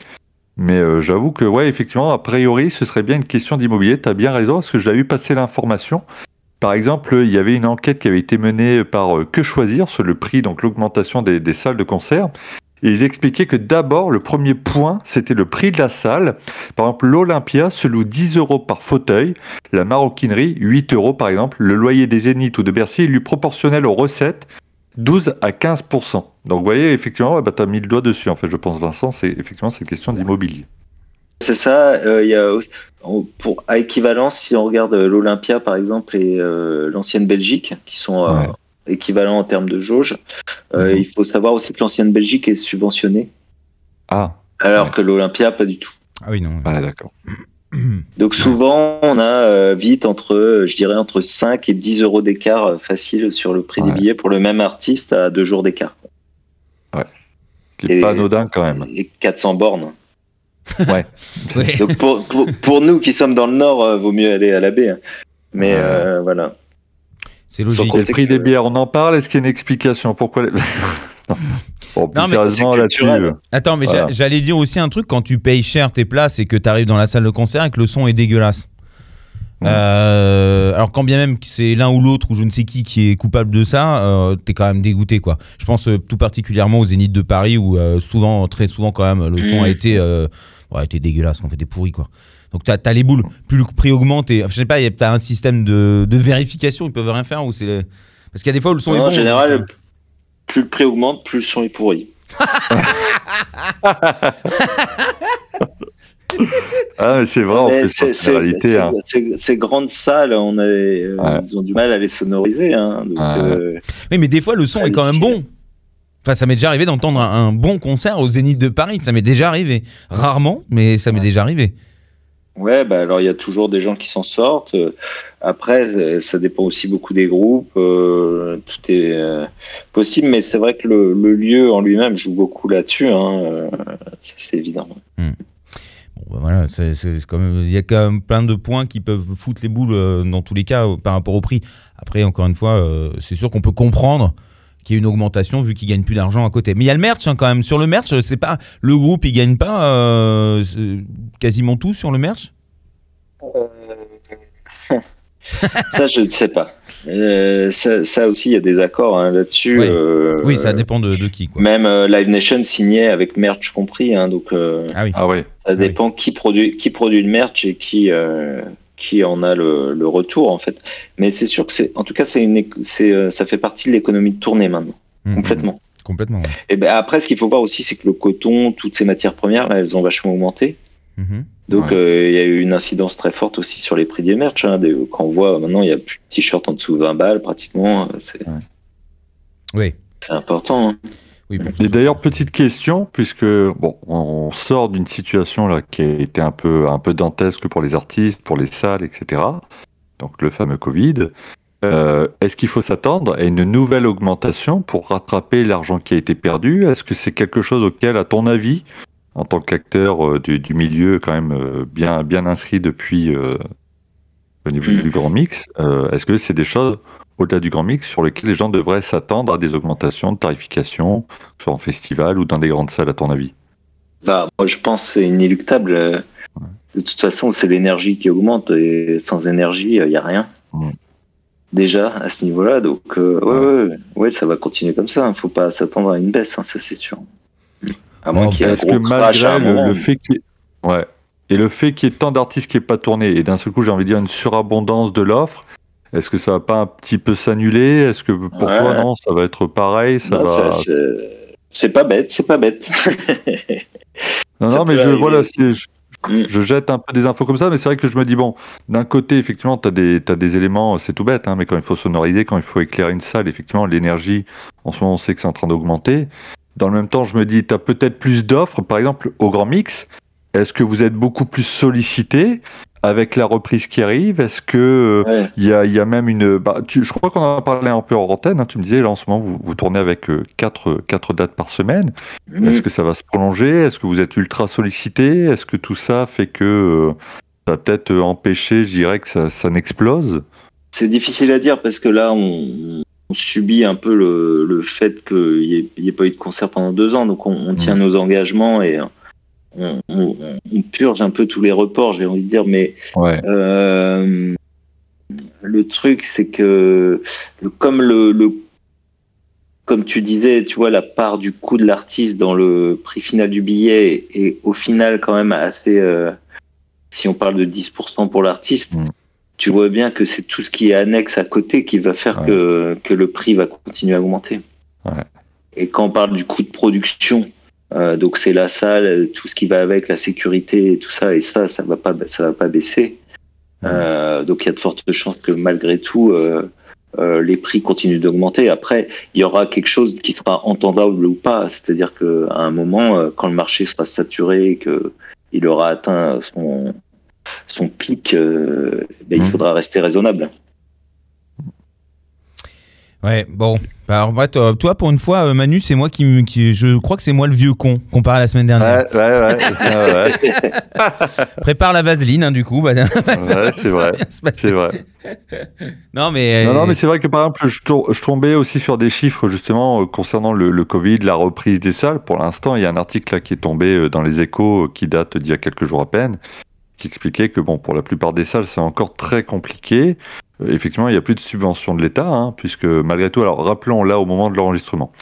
Mais euh, j'avoue que, ouais, effectivement, a priori, ce serait bien une question d'immobilier. T'as bien raison, parce que j'avais vu passer l'information. Par exemple, il y avait une enquête qui avait été menée par euh, Que Choisir sur le prix, donc l'augmentation des, salles de concert. Et ils expliquaient que d'abord, le premier point, c'était le prix de la salle. Par exemple, l'Olympia se loue 10 euros par fauteuil, la maroquinerie 8 euros par exemple, le loyer des Zénith ou de Bercy lui proportionnel aux recettes 12 à 15% Donc vous voyez, effectivement, bah, tu as mis le doigt dessus, en fait, je pense, Vincent, c'est effectivement cette question d'immobilier. C'est ça. euh, Il y a pour à équivalence, si on regarde euh, l'Olympia par exemple et euh, l'ancienne Belgique, qui sont euh, Ouais. équivalents en termes de jauge, euh, Mhm. il faut savoir aussi que l'ancienne Belgique est subventionnée, Ah, alors Ouais. que l'Olympia pas du tout. Ah oui, non. ouais, d'accord. Donc souvent, on a euh, vite entre, je dirais, entre 5 et 10 euros d'écart facile sur le prix Ouais. des billets pour le même artiste à deux jours d'écart. Qui est Et- pas anodin quand même. Et 400 bornes. Ouais. Donc pour, pour, pour nous qui sommes dans le Nord, euh, vaut mieux aller à la baie. hein. Mais Ouais. euh, voilà. C'est logique. Le prix que- des bières, on en parle Est-ce qu'il y a une explication Pourquoi les... non. Bon, plus Non, mais sérieusement, là-dessus. euh, Attends, mais Voilà. j'allais dire aussi un truc quand tu payes cher tes places et que tu arrives dans la salle de concert et que le son est dégueulasse. Ouais. Euh, alors quand bien même que c'est l'un ou l'autre ou je ne sais qui qui est coupable de ça, euh, t'es quand même dégoûté quoi. Je pense euh, tout particulièrement au Zénith de Paris où euh, souvent, très souvent quand même, le son Mm. a été, euh, ouais, été dégueulasse, on fait des pourris quoi. Donc t'as as les boules. Plus le prix augmente et je sais pas, t'as un système de, de vérification, ils peuvent rien faire ou c'est parce qu'il y a des fois où le son est bon. en général, euh, plus le prix augmente, plus le son est pourri. Ah, mais c'est vrai, en plus, c'est- hein. Ces grandes salles, on euh, Ouais. ils ont du mal à les sonoriser. Hein, donc, Ouais. euh, Oui, mais des fois, le son est quand même bon. Enfin, ça m'est déjà arrivé d'entendre un, un bon concert au Zénith de Paris. Ça m'est déjà arrivé. Rarement, mais ça m'est déjà arrivé. ouais, bah, alors il y a toujours des gens qui s'en sortent. Euh, Après, euh, ça dépend aussi beaucoup des groupes. euh, tout est euh, possible, mais c'est vrai que le, le lieu en lui-même joue beaucoup là-dessus. Hein, c'est évident. Bon, bah voilà, c'est, c'est quand même, il y a quand même plein de points qui peuvent foutre les boules euh, dans tous les cas par rapport au prix. Après, encore une fois, c'est sûr qu'on peut comprendre qu'il y ait une augmentation vu qu'ils gagnent plus d'argent à côté. Mais il y a le merch hein, quand même. Sur le merch, euh, c'est pas le groupe, il gagne pas euh, quasiment tout sur le merch? Ça, je ne sais pas. Euh, ça, ça aussi, il y a des accords hein, là-dessus. Oui. euh, Oui, ça dépend de, de qui. Quoi. Même euh, Live Nation signait avec merch compris, hein, donc euh, Ah oui. Ah ouais. ça oui. dépend qui produit qui produit le merch et qui euh, qui en a le, le retour en fait. Mais c'est sûr que c'est, en tout cas, c'est une, éco- c'est, euh, ça fait partie de l'économie de tournée maintenant, Mhm. complètement. Complètement. ouais. Et ben après, ce qu'il faut voir aussi, c'est que le coton, toutes ces matières premières, là, elles ont vachement augmenté. Mhm. Donc Ouais. euh, il y a eu une incidence très forte aussi sur les prix des merch. Hein, des- quand on voit maintenant, il y a plus de t-shirts en dessous de 20 balles pratiquement. euh, C'est, Oui. c'est important. hein. Oui, Et d'ailleurs, petite question, puisque bon, on sort d'une situation là qui a été un peu, un peu dantesque pour les artistes, pour les salles, etc. Donc le fameux Covid. Euh, Est-ce qu'il faut s'attendre à une nouvelle augmentation pour rattraper l'argent qui a été perdu? Est-ce que c'est quelque chose auquel, à ton avis, en tant qu'acteur euh, du, du milieu quand même euh, bien, bien inscrit depuis au niveau du grand mix, est-ce que c'est des choses au-delà du grand mix sur lesquelles les gens devraient s'attendre à des augmentations de tarification, que soit en festival ou dans des grandes salles, à ton avis? Bah, moi, je pense que c'est inéluctable. euh, De toute façon, c'est l'énergie qui augmente et sans énergie, il n'y a rien. Déjà, à ce niveau-là. Donc, euh, ouais, ouais, ouais, ça va continuer comme ça. Il ne faut pas s'attendre à une baisse, hein, ça c'est sûr. À moins qu'il y ait un gros que crash à un le, moment. le fait ait- ouais. et le fait qu'il y ait tant d'artistes qui n'aient pas tourné et d'un seul coup j'ai envie de dire une surabondance de l'offre, est-ce que ça va pas un petit peu s'annuler? Est-ce que pour Ouais. toi non, ça va être pareil? Ça Non, va... ça, c'est- pas bête, c'est pas bête. Non, ça non, mais je, arriver voilà, aussi. c'est- je, Mm. je jette un peu des infos comme ça, mais c'est vrai que je me dis, bon, d'un côté, effectivement, tu as des, t'as des éléments, c'est tout bête, hein, mais quand il faut sonoriser, quand il faut éclairer une salle, effectivement, l'énergie, en ce moment, on sait que c'est en train d'augmenter. Dans le même temps, je me dis, tu as peut-être plus d'offres, par exemple, au Grand Mix. Est-ce que vous êtes beaucoup plus sollicité? Avec la reprise qui arrive Est-ce que euh, Ouais. il y, a, il y a même une. Bah, tu- je crois qu'on en a parlé un peu en antenne. hein, tu me disais, là, en ce moment, vous, vous tournez avec euh, quatre, quatre dates par semaine. Mm. Est-ce que ça va se prolonger? Est-ce que vous êtes ultra sollicité? Est-ce que tout ça fait que euh, ça va peut-être euh, empêcher, je dirais, que ça, ça n'explose? C'est difficile à dire parce que là, on, on subit un peu le, le fait qu'il n'y ait, pas eu de concert pendant deux ans. Donc, on, on tient nos engagements et on, on- on purge un peu tous les reports, j'ai envie de dire. Mais Ouais. euh, le truc, c'est que comme le, le- comme tu disais, tu vois, la part du coût de l'artiste dans le prix final du billet est au final quand même assez. euh, si on parle de 10% pour l'artiste, Mm. tu vois bien que c'est tout ce qui est annexe à côté qui va faire Ouais. que, que le prix va continuer à augmenter. Ouais. Et quand on parle du coût de production, euh, donc c'est la salle, tout ce qui va avec, la sécurité et tout ça, et ça, ça va pas, ça va pas baisser. Euh, donc il y a de fortes chances que malgré tout, euh, les prix continuent d'augmenter. Après, il y aura quelque chose qui sera entendable ou pas. C'est-à-dire qu'à un moment, quand le marché sera saturé et que il aura atteint son, son pic, ben, il Mhm. faudra rester raisonnable. Ouais, bon. Bah, alors, ouais, toi, toi, pour une fois, euh, Manu, c'est moi qui. Je crois que c'est moi le vieux con comparé à la semaine dernière. Ouais, ouais, ouais. ouais, ouais. Prépare la vaseline, hein, du coup. bah, ça va- ça Ouais, va c'est vrai. bien se passer. C'est vrai. Non, mais. Non, euh, non, mais c'est vrai que par exemple, je, tour- je tombais aussi sur des chiffres justement euh, concernant le, le Covid, la reprise des salles. Pour l'instant, il y a un article là qui est tombé euh, dans les échos euh, qui date d'il y a quelques jours à peine, qui expliquait que bon, pour la plupart des salles, c'est encore très compliqué. Euh, effectivement, il n'y a plus de subvention de l'État, hein, puisque malgré tout, alors rappelons là au moment de l'enregistrement,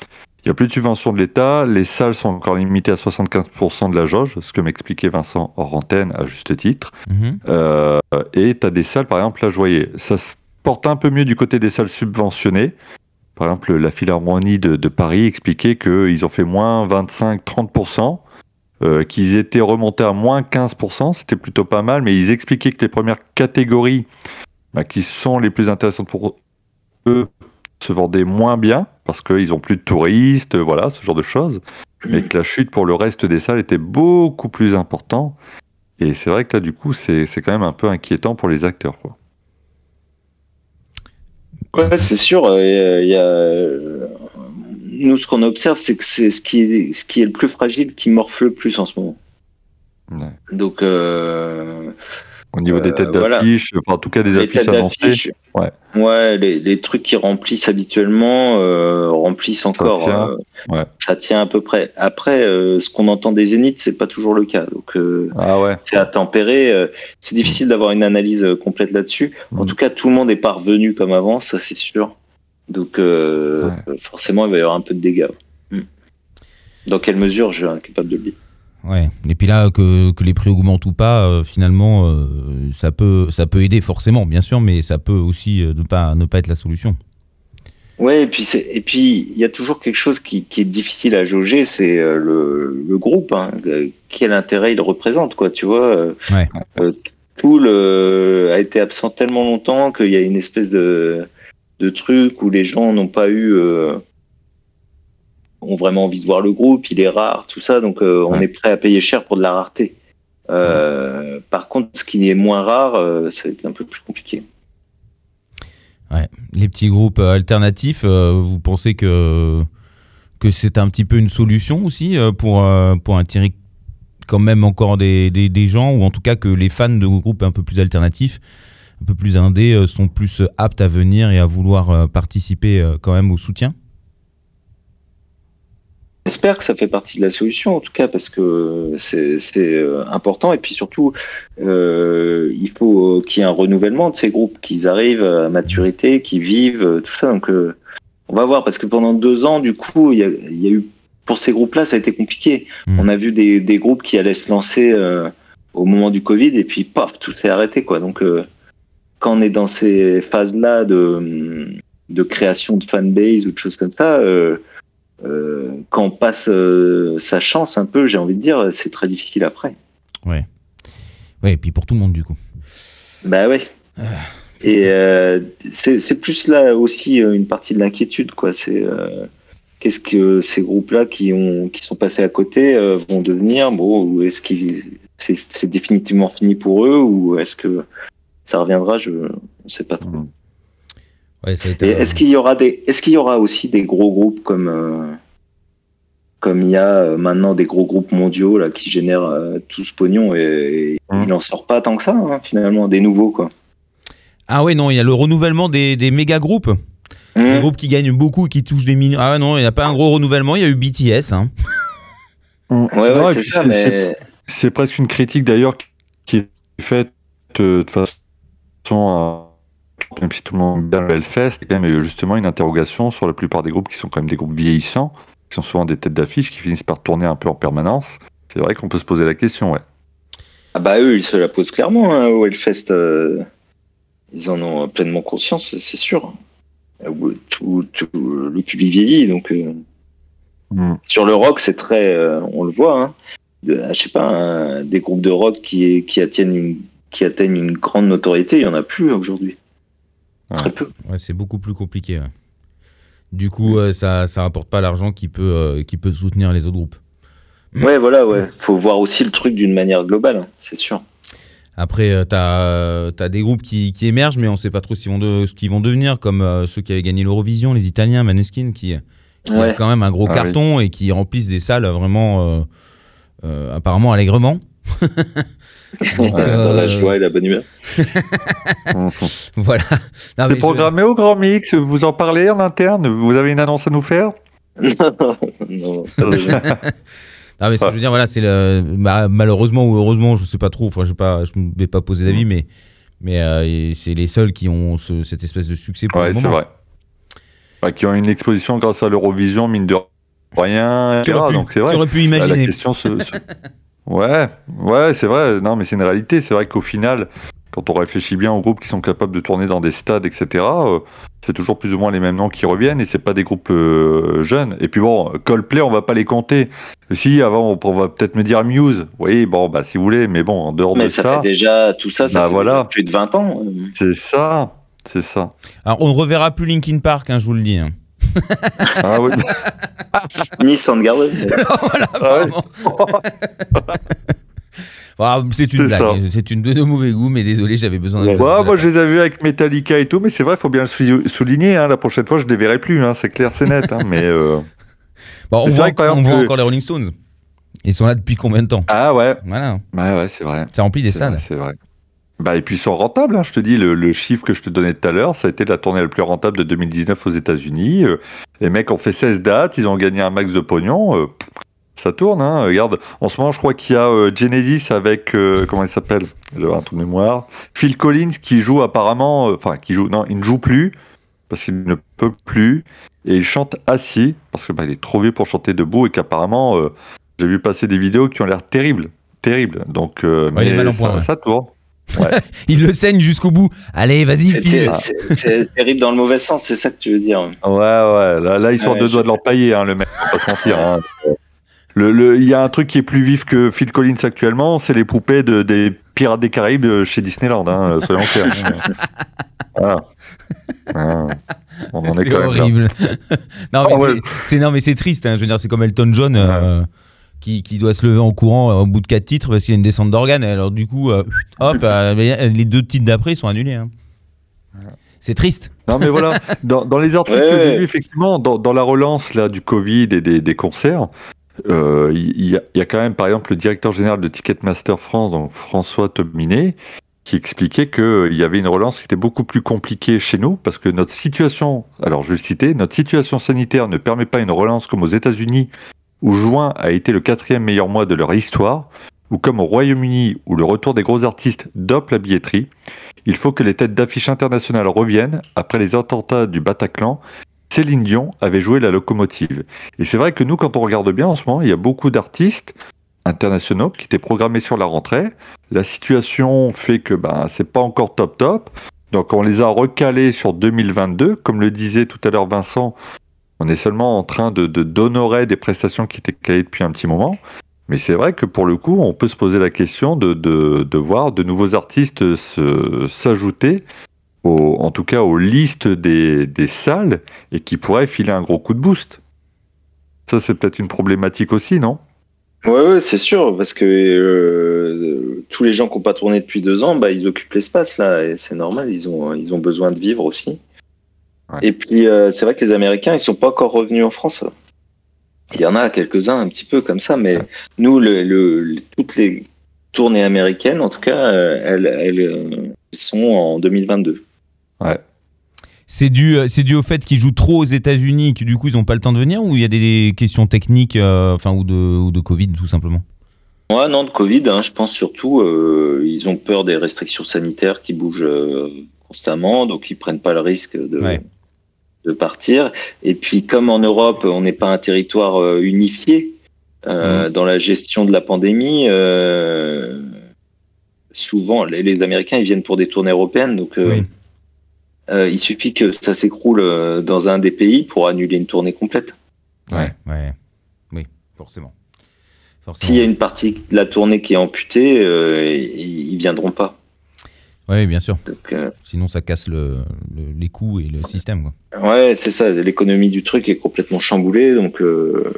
il n'y a plus de subvention de l'État, les salles sont encore limitées à 75% de la jauge, ce que m'expliquait Vincent hors antenne à juste titre. mhm. Euh, et tu as des salles, par exemple, là, je voyais, ça se porte un peu mieux du côté des salles subventionnées. Par exemple, la Philharmonie de, de Paris expliquait qu'ils ont fait moins 25-30%, euh, qu'ils étaient remontés à moins 15%, c'était plutôt pas mal, mais ils expliquaient que les premières catégories bah, qui sont les plus intéressantes pour eux se vendaient moins bien, parce qu'ils ont plus de touristes, voilà, ce genre de choses, mais que la chute pour le reste des salles était beaucoup plus importante. Et c'est vrai que là, du coup, c'est quand même un peu inquiétant pour les acteurs. Quoi. Ouais, c'est sûr. euh, y a, euh, nous, ce qu'on observe, c'est que c'est ce qui est, ce qui est le plus fragile qui morfle le plus en ce moment. Ouais. Donc, euh, Au niveau des Euh, têtes voilà. d'affiche, enfin, en tout cas des les affiches annoncées. ouais. ouais, les, les trucs qui remplissent habituellement euh, remplissent encore. tient, euh, ouais. Ça tient à peu près. Après, ce qu'on entend des zéniths, c'est pas toujours le cas. Donc, Ah ouais. c'est à tempérer. c'est difficile d'avoir une analyse complète là-dessus. En Mm. tout cas, tout le monde est pas revenu comme avant, ça c'est sûr. Donc, euh, forcément, il va y avoir un peu de dégâts. Mm. Dans quelle mesure, je suis incapable de le dire. Ouais. Et puis là, que, que les prix augmentent ou pas, euh, finalement, euh, ça, peut, ça peut aider forcément, bien sûr, mais ça peut aussi euh, ne, pas, ne pas être la solution. Ouais, et puis c'est et puis il y a toujours quelque chose qui, qui est difficile à jauger, c'est le, le groupe. Hein. Quel intérêt il représente, quoi, tu vois Ouais. Tool a été absent tellement longtemps qu'il y a une espèce de de truc où les gens n'ont pas eu ont vraiment envie de voir le groupe, il est rare, tout ça, donc euh, on Ouais. est prêt à payer cher pour de la rareté. Euh, Par contre, ce qui est moins rare, euh, ça va être un peu plus compliqué. Ouais. Les petits groupes euh, alternatifs, vous pensez que, que c'est un petit peu une solution aussi pour, pour attirer quand même encore des, des, des gens, ou en tout cas que les fans de groupes un peu plus alternatifs, un peu plus indés, sont plus aptes à venir et à vouloir participer quand même au soutien? J'espère que ça fait partie de la solution, en tout cas, parce que c'est euh, important. Et puis surtout, euh, il faut qu'il y ait un renouvellement de ces groupes, qu'ils arrivent à maturité, qu'ils vivent, euh, tout ça. Donc, euh, on va voir, parce que pendant deux ans, du coup, il y a, il y a eu, pour ces groupes-là, ça a été compliqué. Mhm. On a vu des, des groupes qui allaient se lancer euh, au moment du Covid, et puis, paf, tout s'est arrêté, quoi. Donc, euh, quand on est dans ces phases-là de, de création de fanbase ou de choses comme ça, euh, quand on passe euh, sa chance un peu, j'ai envie de dire, c'est très difficile après. Ouais. Ouais, et puis pour tout le monde du coup. Bah ouais. Et euh, c'est plus là aussi euh, une partie de l'inquiétude, quoi. C'est euh, qu'est-ce que ces groupes-là qui ont qui sont passés à côté euh, vont devenir? Bon, est-ce qu'ils c'est définitivement fini pour eux ou est-ce que ça reviendra? Je ne sais pas trop. Ouais, ça a été, Et est-ce qu'il y aura des, est-ce qu'il y aura aussi des gros groupes comme, euh, comme il y a euh, maintenant des gros groupes mondiaux là qui génèrent euh, tout ce pognon et, et il n'en sort pas tant que ça hein, finalement des nouveaux quoi. Ah ouais, non, il y a le renouvellement des, des méga groupes. Des Mhm. groupes qui gagnent beaucoup et qui touchent des millions. Ah non, il n'y a pas un gros renouvellement, il y a eu BTS. Hein. Ouais, ouais, c'est ça, c'est- mais C'est presque une critique d'ailleurs qui est faite de façon à. Même si tout le monde aime bien le Hellfest, il y a quand même euh, justement une interrogation sur la plupart des groupes qui sont quand même des groupes vieillissants, qui sont souvent des têtes d'affiche, qui finissent par tourner un peu en permanence. C'est vrai qu'on peut se poser la question, ouais. ah bah eux ils se la posent clairement hein, au Hellfest. euh, ils en ont pleinement conscience, c'est- sûr. Euh, Tout, tout le public vieillit donc. euh, Mm. Sur le rock, c'est très, euh, on le voit, hein, de- je sais pas, un- des groupes de rock qui, qui atteignent une, qui atteignent une grande notoriété, il y en a plus aujourd'hui. Ouais. Très peu. Ouais, c'est beaucoup plus compliqué. ouais. Du coup, euh, ça ça rapporte pas l'argent qui peut, euh, qui peut soutenir les autres groupes. Ouais, voilà, ouais. Faut voir aussi le truc d'une manière globale, hein, c'est sûr. Après, euh, t'as as des groupes qui, qui émergent, mais on sait pas trop vont de- ce qu'ils vont devenir, comme euh, ceux qui avaient gagné l'Eurovision, les Italiens, Maneskin, qui, qui Ouais. a quand même un gros Ah carton et qui remplissent des salles vraiment, euh, euh, apparemment allègrement. Dans la euh, joie et la bonne humeur. Voilà. Non, C'est je- programmé au Grand Mix, vous en parlez en interne? Vous avez une annonce à nous faire? Non. Ah mais ce que je veux dire voilà c'est le bah, malheureusement ou heureusement je sais pas trop enfin je sais pas je ne vais pas poser d'avis mais mais euh, c'est les seuls qui ont ce- cette espèce de succès pour Ouais, le c'est moment. vrai. Bah, qui ont une exposition grâce à l'Eurovision, mine de rien, Tu etc. aurais pu, Donc c'est tu aurais pu imaginer. La question se, se- Ouais, ouais, c'est vrai. Non, mais c'est une réalité. C'est vrai qu'au final, quand on réfléchit bien aux groupes qui sont capables de tourner dans des stades, etc., euh, c'est toujours plus ou moins les mêmes noms qui reviennent et c'est pas des groupes euh, jeunes. Et puis bon, Coldplay, on va pas les compter. Si, avant, on, va peut-être me dire Muse. Oui, bon, bah si vous voulez, mais bon, en dehors Mais de ça, ça, fait déjà, tout ça, ça Bah, fait voilà. plus de 20 ans. c'est ça. C'est ça. Alors on ne reverra plus Linkin Park hein, je vous le dis. hein. Ah oui. Ni Soundgarden. voilà Ah vraiment. C'est une blague c'est une de, de mauvais goût mais désolé j'avais besoin de Ouais, Ouais, moi, je les ai vus avec Metallica et tout, mais c'est vrai, il faut bien le sou- souligner. hein, la prochaine fois, je les verrai plus, hein, c'est clair, c'est net. hein, mais euh, Bon, on Mais voit, vrai on exemple, voit que- encore les Rolling Stones Ils sont là depuis combien de temps? Ah ouais, Voilà, ouais, ouais, c'est vrai. ça remplit des salles. C'est vrai. Bah, et puis ils sont rentables, hein, je te dis, le, le chiffre que je te donnais tout à l'heure, ça a été la tournée la plus rentable de 2019 aux États-Unis. Euh, les mecs ont fait 16 dates, ils ont gagné un max de pognon. euh, ça tourne, hein. Regarde, en ce moment, je crois qu'il y a euh, Genesis avec, euh, comment il s'appelle? J'ai un trou de mémoire. Phil Collins qui joue apparemment, enfin, qui joue, non, il ne joue plus parce qu'il ne peut plus et il chante assis parce que bah, est trop vieux pour chanter debout et qu'apparemment, euh, j'ai vu passer des vidéos qui ont l'air terribles. Terribles. Donc, euh, Ouais, il est mais mal en ça, point, ouais. ça tourne. Il le saigne jusqu'au bout. Allez, vas-y, C'est file. c'est- terrible dans le mauvais sens, c'est ça que tu veux dire. Ouais, ouais, là, là ils sont Ouais, deux doigts de l'empailler, hein, le mec, on va pas se mentir. hein. Le- le- Il y a un truc qui est plus vif que Phil Collins actuellement, c'est les poupées de, des Pirates des Caraïbes de chez Disneyland, hein, soyons clairs. Voilà. Ah, on en est, C'est quand même là. horrible. non, mais Ah ouais. c'est- c'est non, mais c'est triste. hein. Je veux dire, c'est comme Elton John euh, qui, qui doit se lever en courant euh, au bout de quatre titres parce qu'il y a une descente d'organes. Alors du coup, euh, hop, euh, les deux titres d'après sont annulés. hein. C'est triste. Non, mais voilà, dans, dans les articles Ouais, que j'ai lus, effectivement, dans, dans la relance là, du Covid et des, des concerts, euh, il y, a- il y a quand même, par exemple, le directeur général de Ticketmaster France, donc François Tominet, qui expliquait qu'il y avait une relance qui était beaucoup plus compliquée chez nous, parce que notre situation, alors je vais le citer, notre situation sanitaire ne permet pas une relance comme aux États-Unis, où juin a été le quatrième meilleur mois de leur histoire, ou comme au Royaume-Uni, où le retour des gros artistes dope la billetterie. Il faut que les têtes d'affiche internationales reviennent. Après les attentats du Bataclan, Céline Dion avait joué la locomotive. Et c'est vrai que nous, quand on regarde bien en ce moment, il y a beaucoup d'artistes internationaux qui étaient programmés sur la rentrée. La situation fait que ben, c'est pas encore top top. Donc on les a recalés sur 2022. Comme le disait tout à l'heure Vincent, on est seulement en train de d'honorer des prestations qui étaient calées depuis un petit moment. Mais c'est vrai que pour le coup, on peut se poser la question de, voir de nouveaux artistes s'ajouter, en tout cas aux listes des, salles, et qui pourraient filer un gros coup de boost. Ça, c'est peut-être une problématique aussi, non? Ouais, c'est sûr, parce que euh, tous les gens qui n'ont pas tourné depuis deux ans, bah, ils occupent l'espace là, et c'est normal, ils ont besoin de vivre aussi. Ouais. Et puis, euh, c'est vrai que les Américains, ils sont pas encore revenus en France. Il y en a quelques-uns un petit peu comme ça, mais Ouais. nous, le, le- le- toutes les tournées américaines, en tout cas, euh, elles, elles, euh, sont en 2022. C'est dû, c'est dû au fait qu'ils jouent trop aux États-Unis, que du coup ils n'ont pas le temps de venir, ou il y a des questions techniques, euh, enfin ou de, ou de Covid tout simplement? Ouais, non, de Covid, hein, je pense surtout, euh, ils ont peur des restrictions sanitaires qui bougent euh, constamment, donc ils prennent pas le risque de, Ouais. De partir. Et puis, comme en Europe, on n'est pas un territoire euh, unifié euh, dans la gestion de la pandémie, euh, souvent, les, les Américains, ils viennent pour des tournées européennes, donc Oui. euh, il suffit que ça s'écroule dans un des pays pour annuler une tournée complète. Ouais, ouais, oui, forcément. forcément. S'il y a une partie de la tournée qui est amputée, euh, ils, ils viendront pas. Oui, bien sûr. Donc, euh, Sinon ça casse le, le- les coûts et le système. Quoi. Ouais, c'est ça. L'économie du truc est complètement chamboulée, donc euh,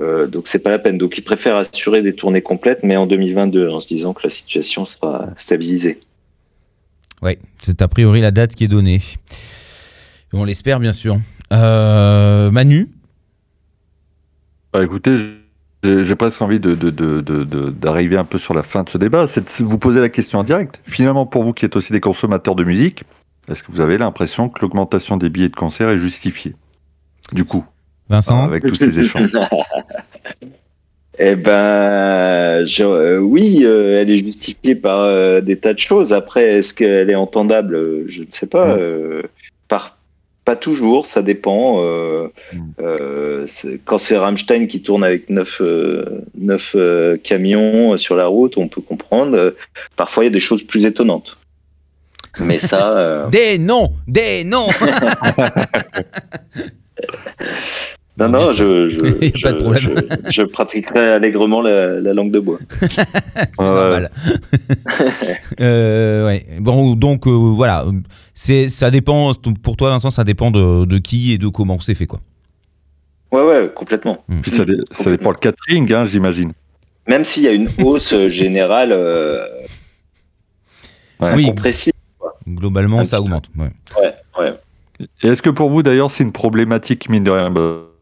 euh, donc c'est pas la peine. Donc ils préfèrent assurer des tournées complètes, mais en 2022, en se disant que la situation sera stabilisée. Ouais, c'est a priori la date qui est donnée. On l'espère bien sûr. Euh, Manu, Bah, Écoutez, j'ai presque envie de- de- de- de- de- d'arriver un peu sur la fin de ce débat. C'est de vous poser la question en direct. Finalement, pour vous qui êtes aussi des consommateurs de musique, est-ce que vous avez l'impression que l'augmentation des billets de concert est justifiée? Du coup, Vincent, avec tous ces échanges. Eh ben, je- euh, oui, euh, elle est justifiée par euh, des tas de choses. Après, est-ce qu'elle est entendable? Je ne sais pas. Mm. Pas toujours, ça dépend. euh, Mm. euh, quand c'est Rammstein qui tourne avec neuf, euh, neuf euh, camions sur la route, on peut comprendre. Parfois, il y a des choses plus étonnantes. Mais ça, des noms, des noms. non, non, je, je, je- problème. je- je pratiquerai allègrement la, la langue de bois. c'est normal. Euh, ouais. Bon, donc euh, voilà, c'est ça dépend. Pour toi, Vincent, ça dépend de, de qui et de comment c'est fait, quoi. Ouais, ouais, complètement. Puis ça, dé- ça dépend le catering, hein, j'imagine. Même s'il y a une hausse euh, générale euh, Ouais. Oui. compressive. Globalement, Un ça augmente. ouais. Ouais, est-ce que pour vous d'ailleurs c'est une problématique mine de rien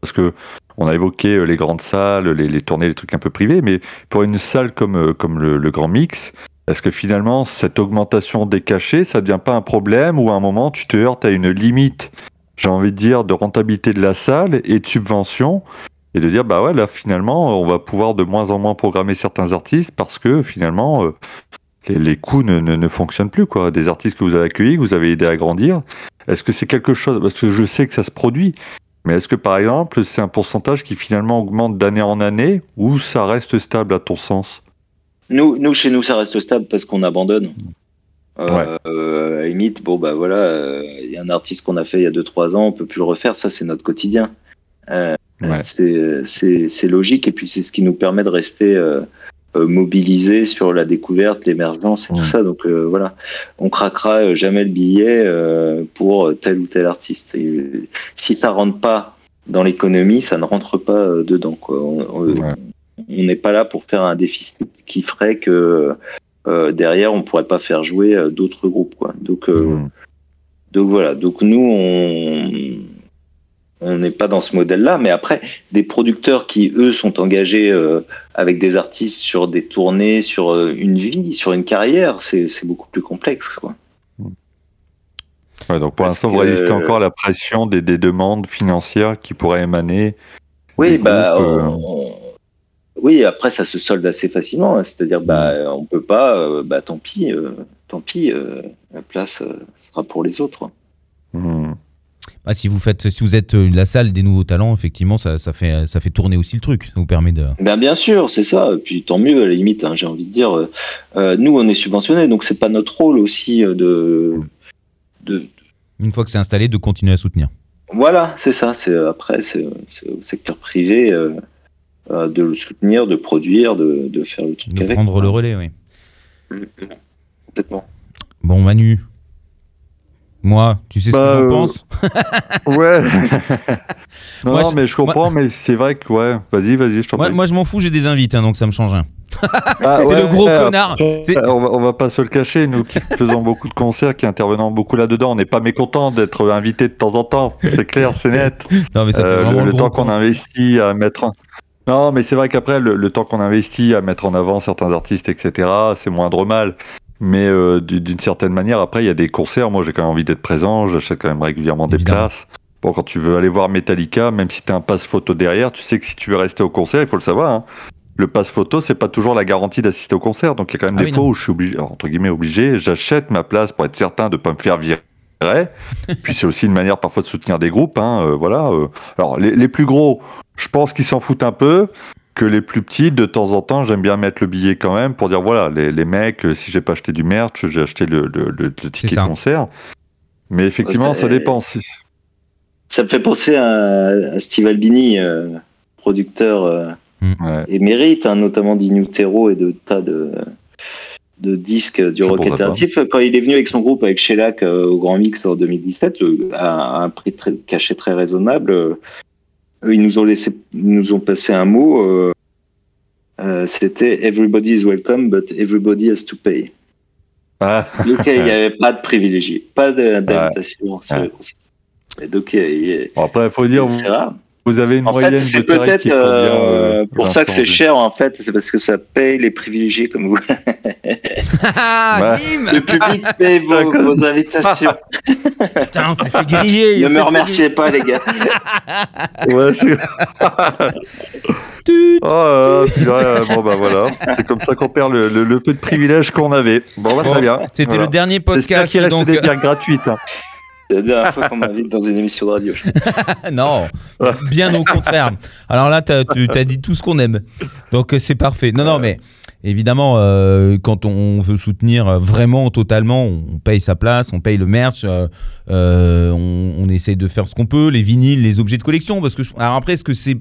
Parce que on a évoqué euh, les grandes salles, les, tournées, les trucs un peu privés, mais pour une salle comme, euh, comme le, Grand Mix, est-ce que finalement cette augmentation des cachets, ça devient pas un problème ou à un moment tu te heurtes à une limite, j'ai envie de dire, de rentabilité de la salle et de subvention et de dire bah ouais là finalement on va pouvoir de moins en moins programmer certains artistes parce que finalement euh, les, coûts ne fonctionnent plus quoi. Des artistes que vous avez accueillis, que vous avez aidé à grandir, est-ce que c'est quelque chose parce que je sais que ça se produit, mais est-ce que par exemple c'est un pourcentage qui finalement augmente d'année en année ou ça reste stable à ton sens? Nous, nous, chez nous, ça reste stable parce qu'on abandonne. Euh, Ouais. euh, à la limite, bon, bah voilà, euh, il y a un artiste qu'on a fait il y a 2-3 ans, on peut plus le refaire, ça, c'est notre quotidien. Euh, Ouais. c'est- logique et puis c'est ce qui nous permet de rester mobilisés sur la découverte, l'émergence et tout ça. Donc euh, voilà, on craquera euh, jamais le billet euh, pour tel ou tel artiste. Et, euh, si ça rentre pas dans l'économie, ça ne rentre pas euh, dedans. Quoi. On, Ouais. n'est pas là pour faire un déficit qui ferait que euh, derrière on pourrait pas faire jouer euh, d'autres groupes. Quoi. Donc, euh, donc voilà. Donc nous on on n'est pas dans ce modèle-là, mais après des producteurs qui eux sont engagés euh, avec des artistes sur des tournées, sur euh, une vie, sur une carrière, c'est beaucoup plus complexe. Quoi. Ouais, donc pour l'instant, vous résistez encore à la pression des, des demandes financières qui pourraient émaner. Oui, bah, euh, on- oui, après ça se solde assez facilement. hein. C'est-à-dire, bah, on peut pas, bah, tant pis, tant pis, la place sera pour les autres. hmm. Bah, si vous faites, si vous êtes euh, la salle des nouveaux talents, effectivement, ça, ça fait, ça fait tourner aussi le truc. Ça vous permet de. Ben bien sûr, c'est ça. Et puis tant mieux à la limite. hein, J'ai envie de dire, euh, euh, nous on est subventionnés, donc c'est pas notre rôle aussi de, de Une fois que c'est installé, de continuer à soutenir. voilà, c'est ça. C'est après c'est au secteur privé euh, euh, de le soutenir, de produire, de, de faire le truc De avec. prendre le relais, oui. Complètement. Bon, Manu. Moi, tu sais ce Bah, que j'en euh, pense Ouais. non, Moi, non, je- mais je comprends, mais c'est vrai que ouais. Vas-y, vas-y, je t'en Moi, prie. moi, je m'en fous, j'ai des invités, hein, donc ça me change rien. Ah, c'est ouais, le gros euh, connard. Euh, On va, on va pas se le cacher, nous qui faisons beaucoup de concerts, qui intervenons beaucoup là-dedans, on n'est pas mécontents d'être invités de temps en temps. C'est clair, c'est net. Non, mais ça fait Euh, vraiment le, le, temps qu'on investit à mettre en... Non, mais c'est vrai qu'après, le, le temps qu'on investit à mettre en avant certains artistes, etc., c'est moindre mal. Mais euh, du- d'une certaine manière, après, il y a des concerts. Moi, j'ai quand même envie d'être présent. J'achète quand même régulièrement des Évidemment. places. Bon, quand tu veux aller voir Metallica, même si tu as un passe photo derrière, tu sais que si tu veux rester au concert, il faut le savoir. hein, le passe photo, c'est pas toujours la garantie d'assister au concert. Donc, il y a quand même Ah des oui, fois non. où je suis obligé, entre guillemets, obligé. J'achète ma place pour être certain de pas me faire virer. Puis c'est aussi une manière parfois de soutenir des groupes. Hein, euh, voilà. euh. Alors les, les plus gros, je pense qu'ils s'en foutent un peu. Que les plus petits, de temps en temps, j'aime bien mettre le billet quand même pour dire voilà, les, les mecs, euh, si j'ai pas acheté du merch, j'ai acheté le, le, le- le ticket ça. de concert. Mais effectivement, c'est- ça dépend. Ça me fait penser à, à Steve Albini, euh, producteur euh, Ouais. émérite, hein, notamment d'Inutero et de tas de, de disques du Ça rock alternatif. Quand il est venu avec son groupe, avec Shellac euh, au Grand Mix en 2017, le- à un prix très, caché très raisonnable, euh, ils nous ont laissé, ils nous ont passé un mot. euh, euh, C'était Everybody is welcome, but everybody has to pay. Ah, Donc il n'y avait pas de privilégié, pas. Et donc il y a- bon, après, il faut dire, vous, c'est rare. Vous avez une En moyenne fait, c'est peut-être euh, euh, pour ça que c'est cher en fait, c'est parce que ça paye les privilégiés comme vous. Ah, Le public paye vos, vos invitations. Putain, on s'est fait griller. ne me remerciez pas les gars. Ouais, c'est-. Oh, euh, puis là, euh, bon bah voilà, c'est comme ça qu'on perd le, le- le peu de privilèges qu'on avait. Bon bah très bien. C'était Voilà. le dernier J'espère podcast. qu'il reste donc... des bières gratuites. hein. C'est la dernière fois qu'on m'invite dans une émission de radio. non, bien au contraire. Alors là, tu as, dit tout ce qu'on aime. Donc euh, c'est parfait. Non, non, mais évidemment, euh, quand on veut soutenir euh, vraiment, totalement, on paye sa place, on paye le merch, euh, euh, on, on essaye de faire ce qu'on peut, les vinyles, les objets de collection. Parce que je- alors après, est-ce que c'est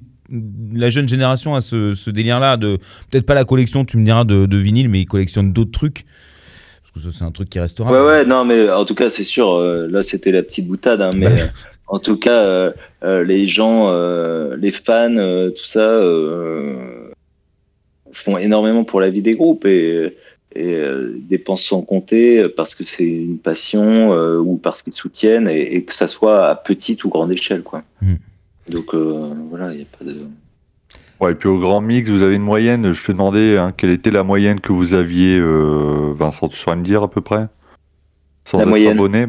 la jeune génération a ce, ce délire-là de peut-être pas la collection, tu me diras de, de vinyle, mais ils collectionnent d'autres trucs. Que c'est un truc qui restera. Ouais ouais non mais en tout cas c'est sûr. euh, là c'était la petite boutade, hein, mais Bah. euh, en tout cas euh, euh, les gens, les fans, tout ça font énormément pour la vie des groupes et, et dépensent sans compter parce que c'est une passion ou parce qu'ils soutiennent et, et que ça soit à petite ou grande échelle quoi. Donc euh, voilà, il n'y a pas de. Ouais, et puis au grand mix, vous avez une moyenne. Je te demandais hein, quelle était la moyenne que vous aviez, euh, Vincent, tu saurais me dire à peu près? Sans La être moyenne abonné